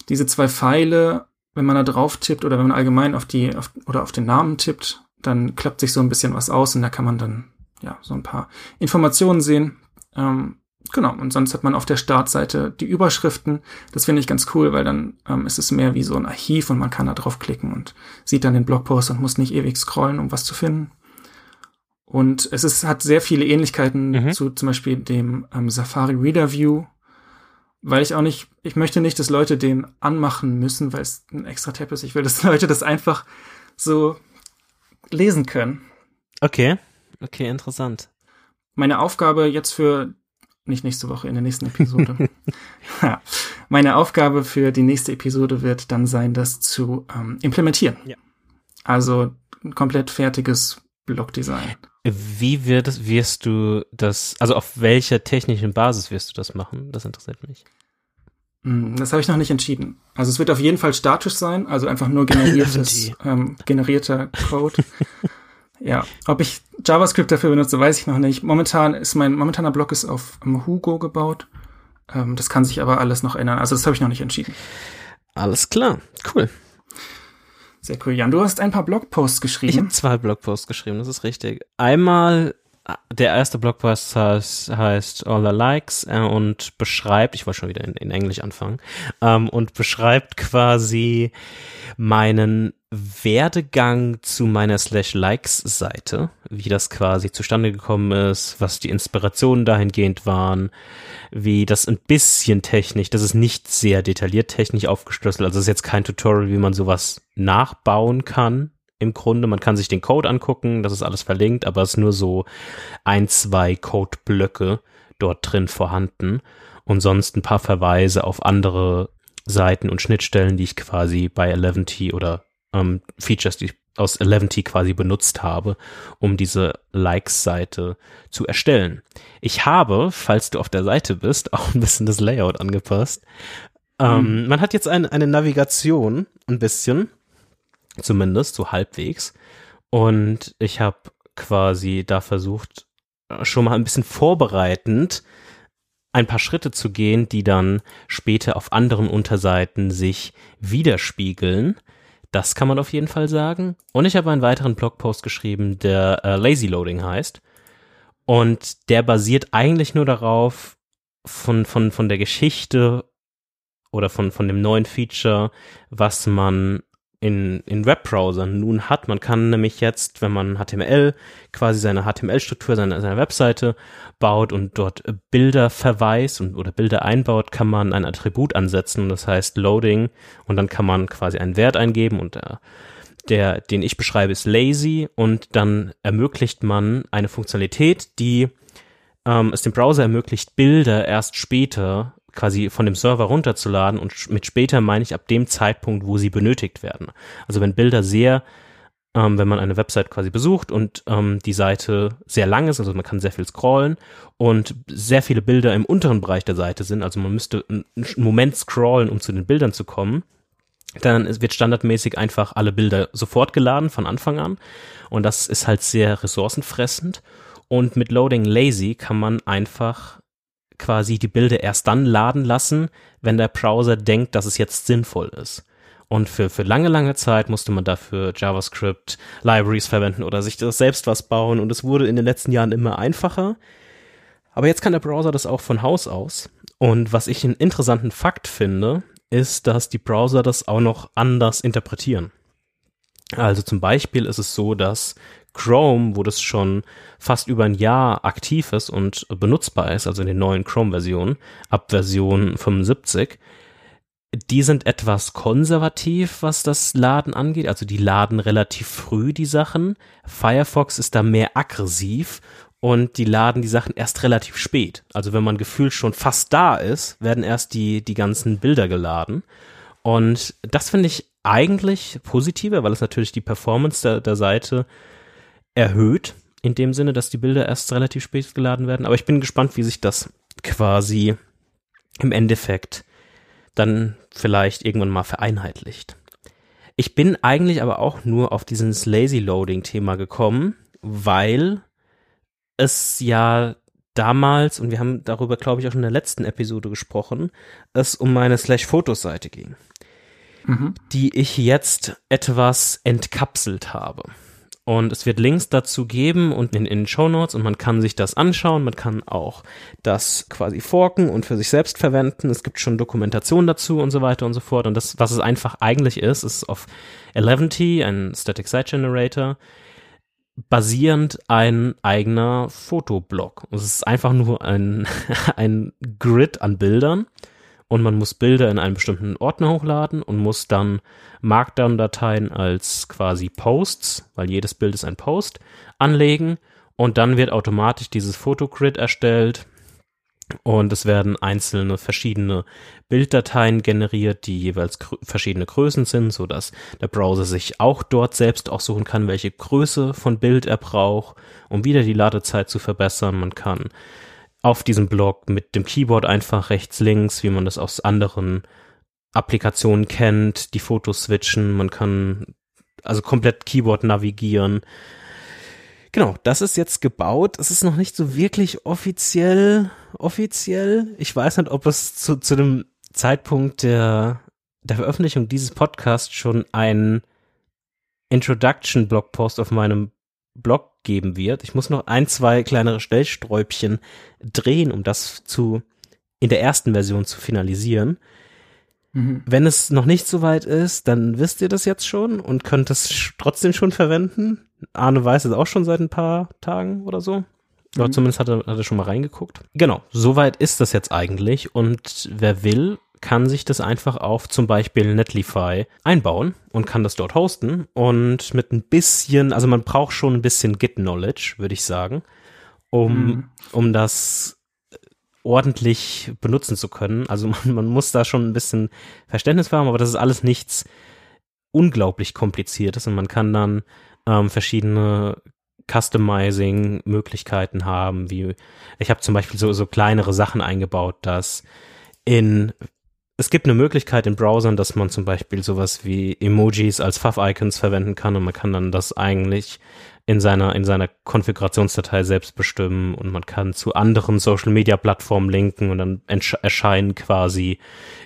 [SPEAKER 1] Diese zwei Pfeile, wenn man da drauf tippt oder wenn man allgemein auf die auf, oder auf den Namen tippt, dann klappt sich so ein bisschen was aus und da kann man dann ja so ein paar Informationen sehen. Ähm, genau, und sonst hat man auf der Startseite die Überschriften. Das finde ich ganz cool, weil dann ähm, ist es mehr wie so ein Archiv und man kann da draufklicken und sieht dann den Blogpost und muss nicht ewig scrollen, um was zu finden. Und es ist, hat sehr viele Ähnlichkeiten mhm. zu zum Beispiel dem ähm, Safari Reader View, weil ich auch nicht, ich möchte nicht, dass Leute den anmachen müssen, weil es ein extra Tab ist. Ich will, dass Leute das einfach so lesen können.
[SPEAKER 2] Okay, okay, interessant.
[SPEAKER 1] Meine Aufgabe jetzt für, nicht nächste Woche, in der nächsten Episode. ja, meine Aufgabe für die nächste Episode wird dann sein, das zu ähm, implementieren. Ja. Also ein komplett fertiges Blogdesign.
[SPEAKER 2] Wie wird es, wirst du das, also auf welcher technischen Basis wirst du das machen? Das interessiert mich.
[SPEAKER 1] Hm, das habe ich noch nicht entschieden. Also es wird auf jeden Fall statisch sein, also einfach nur generiertes, ähm, generierter Code. ja, ob ich JavaScript dafür benutze, weiß ich noch nicht. Momentan ist mein momentaner Blog ist auf um, Hugo gebaut. Ähm, das kann sich aber alles noch ändern. Also das habe ich noch nicht entschieden.
[SPEAKER 2] Alles klar, cool.
[SPEAKER 1] Sehr cool. Jan, du hast ein paar Blogposts geschrieben.
[SPEAKER 2] Ich habe zwei Blogposts geschrieben, das ist richtig. Einmal der erste Blogpost heißt, heißt All the Likes äh, und beschreibt, ich wollte schon wieder in, in Englisch anfangen, ähm, und beschreibt quasi meinen Werdegang zu meiner Slash Likes Seite, wie das quasi zustande gekommen ist, was die Inspirationen dahingehend waren, wie das ein bisschen technisch, das ist nicht sehr detailliert technisch aufgeschlüsselt, also es ist jetzt kein Tutorial, wie man sowas nachbauen kann, im Grunde. Man kann sich den Code angucken, das ist alles verlinkt, aber es ist nur so ein, zwei Codeblöcke dort drin vorhanden und sonst ein paar Verweise auf andere Seiten und Schnittstellen, die ich quasi bei 11T oder ähm, Features, die ich aus 11T quasi benutzt habe, um diese Likes-Seite zu erstellen. Ich habe, falls du auf der Seite bist, auch ein bisschen das Layout angepasst. Ähm, mhm. Man hat jetzt ein, eine Navigation, ein bisschen, zumindest so halbwegs. Und ich habe quasi da versucht, äh, schon mal ein bisschen vorbereitend ein paar Schritte zu gehen, die dann später auf anderen Unterseiten sich widerspiegeln. Das kann man auf jeden Fall sagen. Und ich habe einen weiteren Blogpost geschrieben, der äh, Lazy Loading heißt. Und der basiert eigentlich nur darauf, von, von, von der Geschichte oder von, von dem neuen Feature, was man in, in Webbrowsern. Nun hat. Man kann nämlich jetzt, wenn man HTML, quasi seine HTML-Struktur seiner, seiner Webseite baut und dort Bilder verweist und, oder Bilder einbaut, kann man ein Attribut ansetzen, das heißt Loading, und dann kann man quasi einen Wert eingeben und der, der, den ich beschreibe, ist lazy. Und dann ermöglicht man eine Funktionalität, die ähm, es dem Browser ermöglicht, Bilder erst später quasi von dem Server runterzuladen und mit später meine ich ab dem Zeitpunkt, wo sie benötigt werden. Also wenn Bilder sehr, ähm, wenn man eine Website quasi besucht und ähm, die Seite sehr lang ist, also man kann sehr viel scrollen und sehr viele Bilder im unteren Bereich der Seite sind, also man müsste einen Moment scrollen, um zu den Bildern zu kommen, dann wird standardmäßig einfach alle Bilder sofort geladen von Anfang an und das ist halt sehr ressourcenfressend und mit Loading Lazy kann man einfach quasi die Bilder erst dann laden lassen, wenn der Browser denkt, dass es jetzt sinnvoll ist. Und für, für lange, lange Zeit musste man dafür JavaScript, Libraries verwenden oder sich das selbst was bauen. Und es wurde in den letzten Jahren immer einfacher. Aber jetzt kann der Browser das auch von Haus aus. Und was ich einen interessanten Fakt finde, ist, dass die Browser das auch noch anders interpretieren. Also zum Beispiel ist es so, dass Chrome, wo das schon fast über ein Jahr aktiv ist und benutzbar ist, also in den neuen Chrome-Versionen, ab Version 75, die sind etwas konservativ, was das Laden angeht. Also die laden relativ früh die Sachen. Firefox ist da mehr aggressiv und die laden die Sachen erst relativ spät. Also wenn man gefühlt schon fast da ist, werden erst die, die ganzen Bilder geladen. Und das finde ich eigentlich positiver, weil es natürlich die Performance der, der Seite erhöht, in dem Sinne, dass die Bilder erst relativ spät geladen werden. Aber ich bin gespannt, wie sich das quasi im Endeffekt dann vielleicht irgendwann mal vereinheitlicht. Ich bin eigentlich aber auch nur auf dieses Lazy Loading Thema gekommen, weil es ja damals, und wir haben darüber, glaube ich, auch schon in der letzten Episode gesprochen, es um meine Slash-Fotos-Seite ging, mhm. die ich jetzt etwas entkapselt habe. Und es wird Links dazu geben und in, den Show Notes und man kann sich das anschauen. Man kann auch das quasi forken und für sich selbst verwenden. Es gibt schon Dokumentation dazu und so weiter und so fort. Und das, was es einfach eigentlich ist, ist auf 11T, ein Static Site Generator, basierend ein eigener Fotoblock. Es ist einfach nur ein, ein Grid an Bildern und man muss Bilder in einen bestimmten Ordner hochladen und muss dann Markdown-Dateien als quasi Posts, weil jedes Bild ist ein Post, anlegen und dann wird automatisch dieses Fotogrid erstellt und es werden einzelne verschiedene Bilddateien generiert, die jeweils verschiedene Größen sind, so dass der Browser sich auch dort selbst aussuchen kann, welche Größe von Bild er braucht, um wieder die Ladezeit zu verbessern. Man kann auf diesem Blog mit dem Keyboard einfach rechts, links, wie man das aus anderen Applikationen kennt, die Fotos switchen. Man kann also komplett Keyboard navigieren. Genau, das ist jetzt gebaut. Es ist noch nicht so wirklich offiziell, offiziell. Ich weiß nicht, ob es zu, zu dem Zeitpunkt der, der Veröffentlichung dieses Podcasts schon ein Introduction-Blogpost auf meinem Blog geben wird. Ich muss noch ein, zwei kleinere Stellsträubchen drehen, um das zu, in der ersten Version zu finalisieren. Mhm. Wenn es noch nicht so weit ist, dann wisst ihr das jetzt schon und könnt es trotzdem schon verwenden. Arne weiß es auch schon seit ein paar Tagen oder so. Oder mhm. zumindest hat er, hat er schon mal reingeguckt. Genau, soweit ist das jetzt eigentlich. Und wer will, kann sich das einfach auf zum Beispiel Netlify einbauen und kann das dort hosten. Und mit ein bisschen, also man braucht schon ein bisschen Git-Knowledge, würde ich sagen, um, mhm. um das ordentlich benutzen zu können. Also man, man muss da schon ein bisschen Verständnis haben, aber das ist alles nichts unglaublich kompliziertes und man kann dann ähm, verschiedene Customizing-Möglichkeiten haben, wie ich habe zum Beispiel so, so kleinere Sachen eingebaut, dass in es gibt eine Möglichkeit in Browsern, dass man zum Beispiel sowas wie Emojis als Fav-Icons verwenden kann und man kann dann das eigentlich in seiner, in seiner Konfigurationsdatei selbst bestimmen und man kann zu anderen Social Media Plattformen linken und dann erscheinen quasi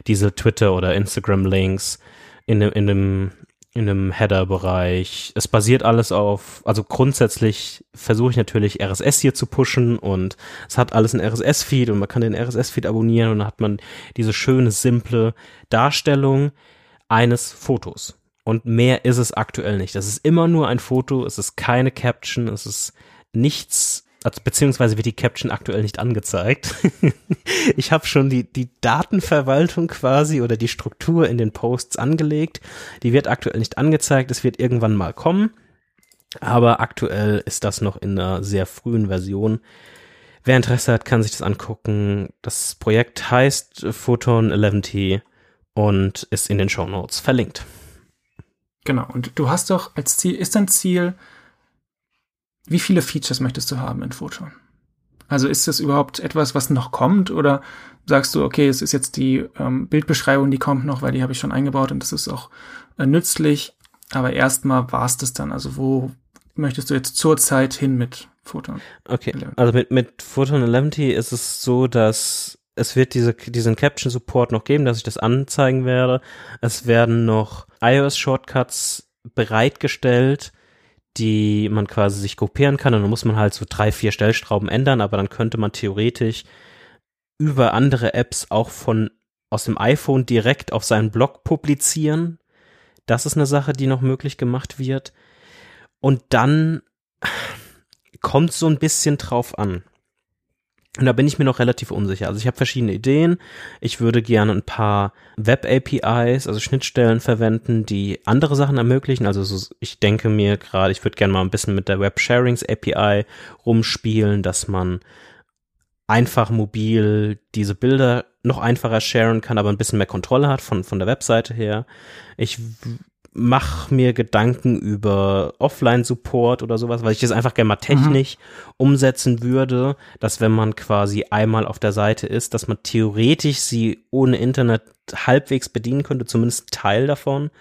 [SPEAKER 2] diese Twitter oder Instagram Links in, in einem in einem Header-Bereich. Es basiert alles auf, also grundsätzlich versuche ich natürlich RSS hier zu pushen und es hat alles ein RSS-Feed und man kann den RSS-Feed abonnieren und dann hat man diese schöne, simple Darstellung eines Fotos. Und mehr ist es aktuell nicht. Das ist immer nur ein Foto, es ist keine Caption, es ist nichts beziehungsweise wird die Caption aktuell nicht angezeigt. ich habe schon die, die Datenverwaltung quasi oder die Struktur in den Posts angelegt. Die wird aktuell nicht angezeigt. Es wird irgendwann mal kommen. Aber aktuell ist das noch in einer sehr frühen Version. Wer Interesse hat, kann sich das angucken. Das Projekt heißt Photon 11T und ist in den Show Notes verlinkt.
[SPEAKER 1] Genau. Und du hast doch als Ziel, ist dein Ziel, wie viele Features möchtest du haben in Photon? Also ist das überhaupt etwas, was noch kommt oder sagst du, okay, es ist jetzt die ähm, Bildbeschreibung, die kommt noch, weil die habe ich schon eingebaut und das ist auch äh, nützlich, aber erstmal war es das dann. Also wo möchtest du jetzt zurzeit hin mit Photon?
[SPEAKER 2] Okay, also mit, mit Photon 11T ist es so, dass es wird diese, diesen Caption Support noch geben, dass ich das anzeigen werde. Es werden noch iOS Shortcuts bereitgestellt, die man quasi sich kopieren kann und dann muss man halt so drei, vier Stellschrauben ändern, aber dann könnte man theoretisch über andere Apps auch von aus dem iPhone direkt auf seinen Blog publizieren. Das ist eine Sache, die noch möglich gemacht wird. Und dann kommt so ein bisschen drauf an. Und da bin ich mir noch relativ unsicher. Also ich habe verschiedene Ideen. Ich würde gerne ein paar Web-APIs, also Schnittstellen verwenden, die andere Sachen ermöglichen. Also so, ich denke mir gerade, ich würde gerne mal ein bisschen mit der Web-Sharings-API rumspielen, dass man einfach mobil diese Bilder noch einfacher sharen kann, aber ein bisschen mehr Kontrolle hat von, von der Webseite her. Ich mach mir Gedanken über Offline-Support oder sowas, weil ich das einfach gerne mal technisch mhm. umsetzen würde, dass wenn man quasi einmal auf der Seite ist, dass man theoretisch sie ohne Internet halbwegs bedienen könnte, zumindest Teil davon.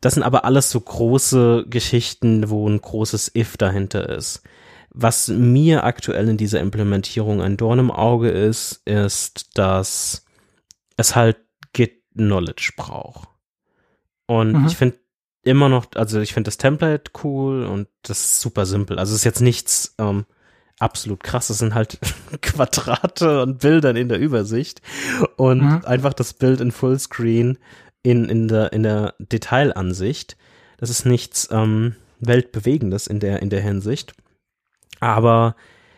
[SPEAKER 2] Das sind aber alles so große Geschichten, wo ein großes If dahinter ist. Was mir aktuell in dieser Implementierung ein Dorn im Auge ist, ist, dass es halt Git Knowledge braucht. Und mhm. ich finde immer noch, also ich finde das Template cool und das ist super simpel. Also es ist jetzt nichts ähm, absolut krass. Es sind halt Quadrate und Bildern in der Übersicht und mhm. einfach das Bild in Fullscreen in, in der, in der Detailansicht. Das ist nichts ähm, Weltbewegendes in der, in der Hinsicht. Aber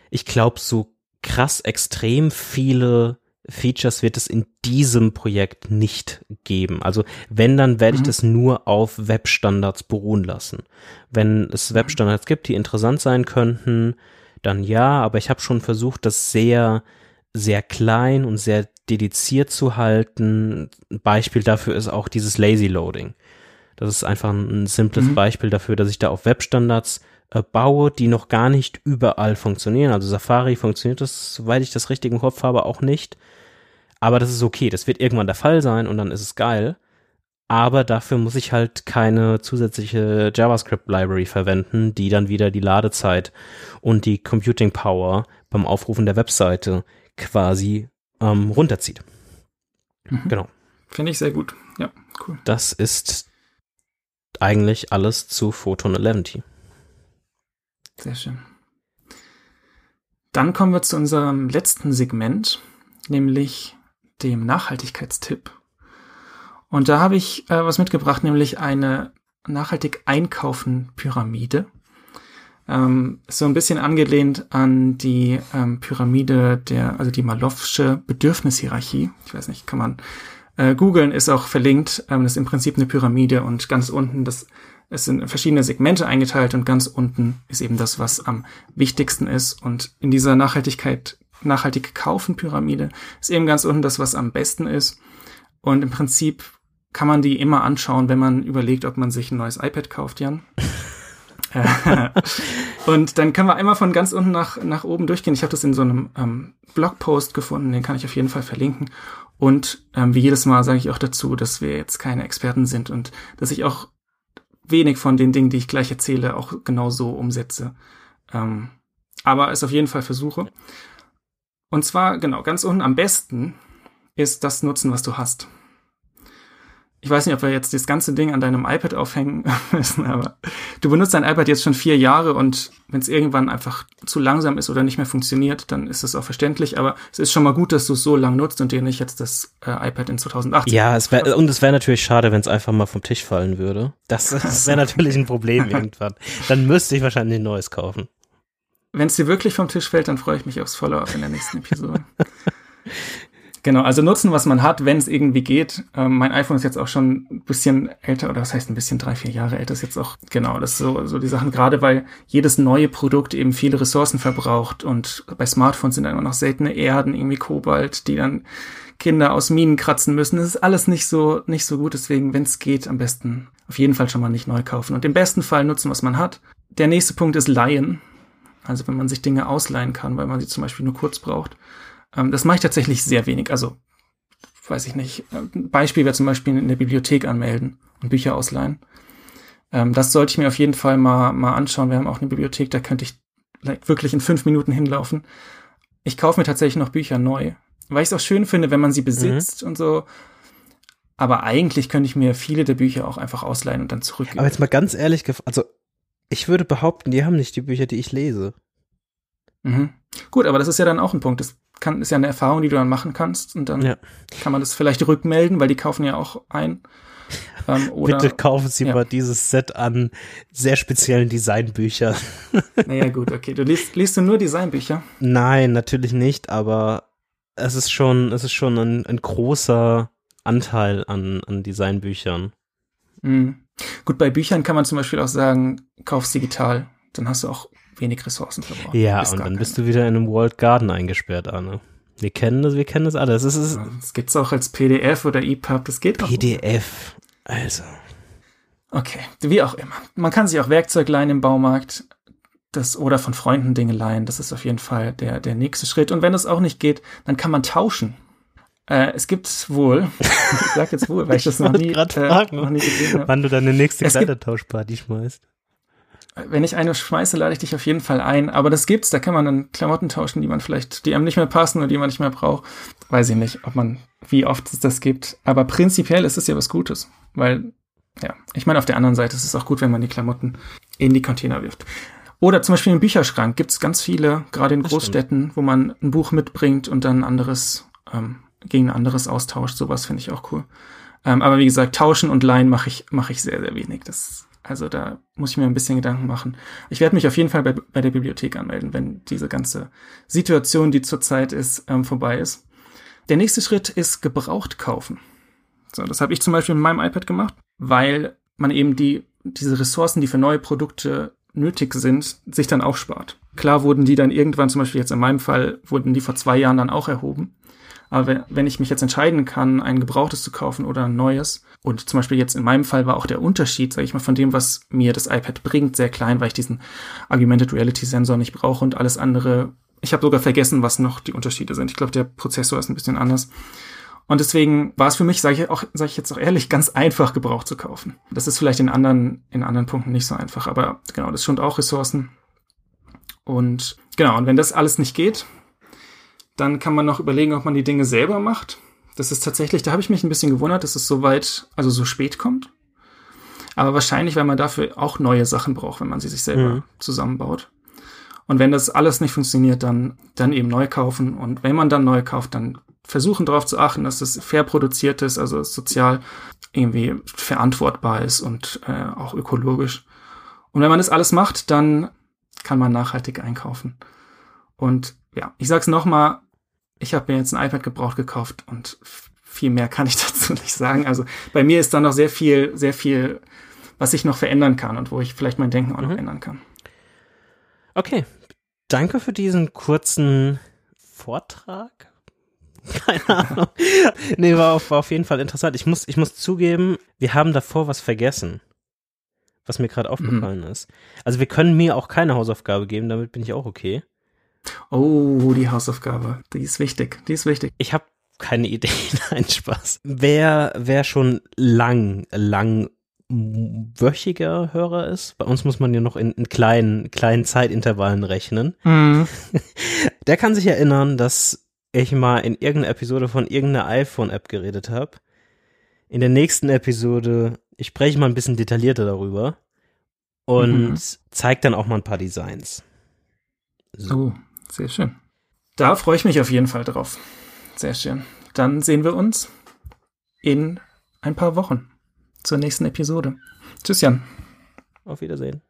[SPEAKER 2] ich glaube, so krass extrem viele Features wird es in diesem Projekt nicht geben. Also wenn, dann werde ich mhm. das nur auf Webstandards beruhen lassen. Wenn es mhm. Webstandards gibt, die interessant sein könnten, dann ja, aber ich habe schon versucht, das sehr, sehr klein und sehr dediziert zu halten. Ein Beispiel dafür ist auch dieses Lazy Loading. Das ist einfach ein simples mhm. Beispiel dafür, dass ich da auf Webstandards äh, baue, die noch gar nicht überall funktionieren. Also Safari funktioniert das, soweit ich das richtig im Kopf habe, auch nicht. Aber das ist okay. Das wird irgendwann der Fall sein und dann ist es geil. Aber dafür muss ich halt keine zusätzliche JavaScript-Library verwenden, die dann wieder die Ladezeit und die Computing Power beim Aufrufen der Webseite quasi ähm, runterzieht.
[SPEAKER 1] Mhm. Genau. Finde ich sehr gut. Ja,
[SPEAKER 2] cool. Das ist eigentlich alles zu Photon 11T.
[SPEAKER 1] Sehr schön. Dann kommen wir zu unserem letzten Segment, nämlich dem Nachhaltigkeitstipp. Und da habe ich äh, was mitgebracht, nämlich eine nachhaltig einkaufen Pyramide. Ähm, so ein bisschen angelehnt an die ähm, Pyramide der, also die Malowsche Bedürfnishierarchie. Ich weiß nicht, kann man äh, googeln, ist auch verlinkt. Ähm, das ist im Prinzip eine Pyramide und ganz unten, das es sind verschiedene Segmente eingeteilt und ganz unten ist eben das, was am wichtigsten ist. Und in dieser Nachhaltigkeit, nachhaltig kaufen Pyramide ist eben ganz unten das, was am besten ist. Und im Prinzip kann man die immer anschauen, wenn man überlegt, ob man sich ein neues iPad kauft, Jan. und dann können wir einmal von ganz unten nach, nach oben durchgehen. Ich habe das in so einem ähm, Blogpost gefunden, den kann ich auf jeden Fall verlinken. Und ähm, wie jedes Mal sage ich auch dazu, dass wir jetzt keine Experten sind und dass ich auch wenig von den Dingen, die ich gleich erzähle, auch genau so umsetze. Ähm, aber es auf jeden Fall versuche. Und zwar, genau, ganz unten am besten ist das Nutzen, was du hast ich weiß nicht, ob wir jetzt das ganze Ding an deinem iPad aufhängen müssen, aber du benutzt dein iPad jetzt schon vier Jahre und wenn es irgendwann einfach zu langsam ist oder nicht mehr funktioniert, dann ist das auch verständlich. Aber es ist schon mal gut, dass du es so lang nutzt und dir nicht jetzt das äh, iPad in 2018.
[SPEAKER 2] Ja, es wär, und es wäre natürlich schade, wenn es einfach mal vom Tisch fallen würde. Das, das wäre natürlich ein Problem irgendwann. Dann müsste ich wahrscheinlich ein neues kaufen.
[SPEAKER 1] Wenn es dir wirklich vom Tisch fällt, dann freue ich mich aufs Follow-up in der nächsten Episode. Genau, also nutzen, was man hat, wenn es irgendwie geht. Ähm, mein iPhone ist jetzt auch schon ein bisschen älter, oder was heißt ein bisschen drei, vier Jahre älter ist jetzt auch, genau, das ist so, so die Sachen, gerade weil jedes neue Produkt eben viele Ressourcen verbraucht und bei Smartphones sind dann immer noch seltene Erden, irgendwie Kobalt, die dann Kinder aus Minen kratzen müssen. Das ist alles nicht so, nicht so gut, deswegen, wenn es geht, am besten auf jeden Fall schon mal nicht neu kaufen und im besten Fall nutzen, was man hat. Der nächste Punkt ist Leihen. Also wenn man sich Dinge ausleihen kann, weil man sie zum Beispiel nur kurz braucht. Ähm, das mache ich tatsächlich sehr wenig. Also, weiß ich nicht. Ein Beispiel wäre zum Beispiel in der Bibliothek anmelden und Bücher ausleihen. Ähm, das sollte ich mir auf jeden Fall mal, mal anschauen. Wir haben auch eine Bibliothek, da könnte ich wirklich in fünf Minuten hinlaufen. Ich kaufe mir tatsächlich noch Bücher neu, weil ich es auch schön finde, wenn man sie besitzt mhm. und so. Aber eigentlich könnte ich mir viele der Bücher auch einfach ausleihen und dann zurückgeben.
[SPEAKER 2] Aber jetzt mal ganz ehrlich, also ich würde behaupten, die haben nicht die Bücher, die ich lese.
[SPEAKER 1] Mhm. Gut, aber das ist ja dann auch ein Punkt. Das kann, ist ja eine Erfahrung, die du dann machen kannst und dann ja. kann man das vielleicht rückmelden, weil die kaufen ja auch ein.
[SPEAKER 2] Ähm, oder, Bitte kaufen Sie ja. mal dieses Set an sehr speziellen Designbüchern.
[SPEAKER 1] Naja, gut, okay. Du liest, liest du nur Designbücher?
[SPEAKER 2] Nein, natürlich nicht, aber es ist schon, es ist schon ein, ein großer Anteil an, an Designbüchern.
[SPEAKER 1] Mhm. Gut, bei Büchern kann man zum Beispiel auch sagen, kauf's digital. Dann hast du auch wenig Ressourcen verbraucht.
[SPEAKER 2] Ja, und dann bist du wieder in einem World Garden eingesperrt, Arne. Wir kennen das, wir kennen das alles.
[SPEAKER 1] Das, ist, das gibt's auch als PDF oder EPUB, das geht
[SPEAKER 2] auch. PDF, also.
[SPEAKER 1] Okay, wie auch immer. Man kann sich auch Werkzeug leihen im Baumarkt. Das, oder von Freunden Dinge leihen. Das ist auf jeden Fall der, der nächste Schritt. Und wenn es auch nicht geht, dann kann man tauschen. Äh, es gibt wohl, ich sag jetzt wohl, weil ich, das noch nie,
[SPEAKER 2] äh, noch nie gesehen habe. Wann du deine nächste Kleidertauschparty schmeißt
[SPEAKER 1] wenn ich eine schmeiße, lade ich dich auf jeden Fall ein. Aber das gibt's, da kann man dann Klamotten tauschen, die man vielleicht, die einem nicht mehr passen oder die man nicht mehr braucht. Weiß ich nicht, ob man, wie oft es das gibt. Aber prinzipiell ist es ja was Gutes, weil ja, ich meine, auf der anderen Seite ist es auch gut, wenn man die Klamotten in die Container wirft. Oder zum Beispiel im Bücherschrank gibt es ganz viele, gerade in Großstädten, wo man ein Buch mitbringt und dann anderes ähm, gegen ein anderes austauscht. Sowas finde ich auch cool. Ähm, aber wie gesagt, tauschen und leihen mache ich, mache ich sehr, sehr wenig. Das, also da muss ich mir ein bisschen Gedanken machen. Ich werde mich auf jeden Fall bei, bei der Bibliothek anmelden, wenn diese ganze Situation, die zurzeit ist, ähm, vorbei ist. Der nächste Schritt ist gebraucht kaufen. So, das habe ich zum Beispiel mit meinem iPad gemacht, weil man eben die, diese Ressourcen, die für neue Produkte nötig sind, sich dann auch spart. Klar wurden die dann irgendwann, zum Beispiel jetzt in meinem Fall, wurden die vor zwei Jahren dann auch erhoben. Aber wenn ich mich jetzt entscheiden kann, ein gebrauchtes zu kaufen oder ein neues, und zum Beispiel jetzt in meinem Fall war auch der Unterschied, sage ich mal, von dem, was mir das iPad bringt, sehr klein, weil ich diesen Augmented Reality Sensor nicht brauche und alles andere. Ich habe sogar vergessen, was noch die Unterschiede sind. Ich glaube, der Prozessor ist ein bisschen anders. Und deswegen war es für mich, sage ich auch, ich jetzt auch ehrlich, ganz einfach gebraucht zu kaufen. Das ist vielleicht in anderen, in anderen Punkten nicht so einfach, aber genau, das schont auch Ressourcen. Und genau, und wenn das alles nicht geht, dann kann man noch überlegen, ob man die Dinge selber macht. Das ist tatsächlich, da habe ich mich ein bisschen gewundert, dass es so weit, also so spät kommt. Aber wahrscheinlich, weil man dafür auch neue Sachen braucht, wenn man sie sich selber mhm. zusammenbaut. Und wenn das alles nicht funktioniert, dann, dann eben neu kaufen. Und wenn man dann neu kauft, dann versuchen darauf zu achten, dass es fair produziert ist, also sozial irgendwie verantwortbar ist und äh, auch ökologisch. Und wenn man das alles macht, dann kann man nachhaltig einkaufen. Und ja, ich sag's nochmal, ich habe mir jetzt ein iPad gebraucht gekauft und viel mehr kann ich dazu nicht sagen. Also bei mir ist da noch sehr viel, sehr viel, was ich noch verändern kann und wo ich vielleicht mein Denken auch noch mhm. ändern kann.
[SPEAKER 2] Okay, danke für diesen kurzen Vortrag. Keine Ahnung. nee, war auf, war auf jeden Fall interessant. Ich muss, ich muss zugeben, wir haben davor was vergessen, was mir gerade aufgefallen mhm. ist. Also wir können mir auch keine Hausaufgabe geben, damit bin ich auch okay.
[SPEAKER 1] Oh, die Hausaufgabe. Die ist wichtig. Die ist wichtig.
[SPEAKER 2] Ich habe keine Idee. Nein, Spaß. Wer, wer schon lang, lang wöchiger Hörer ist, bei uns muss man ja noch in, in kleinen, kleinen Zeitintervallen rechnen, mhm. der kann sich erinnern, dass ich mal in irgendeiner Episode von irgendeiner iPhone-App geredet habe. In der nächsten Episode, ich spreche mal ein bisschen detaillierter darüber und mhm. zeige dann auch mal ein paar Designs.
[SPEAKER 1] So. Oh, sehr schön. Da freue ich mich auf jeden Fall drauf. Sehr schön. Dann sehen wir uns in ein paar Wochen zur nächsten Episode. Tschüss, Jan.
[SPEAKER 2] Auf Wiedersehen.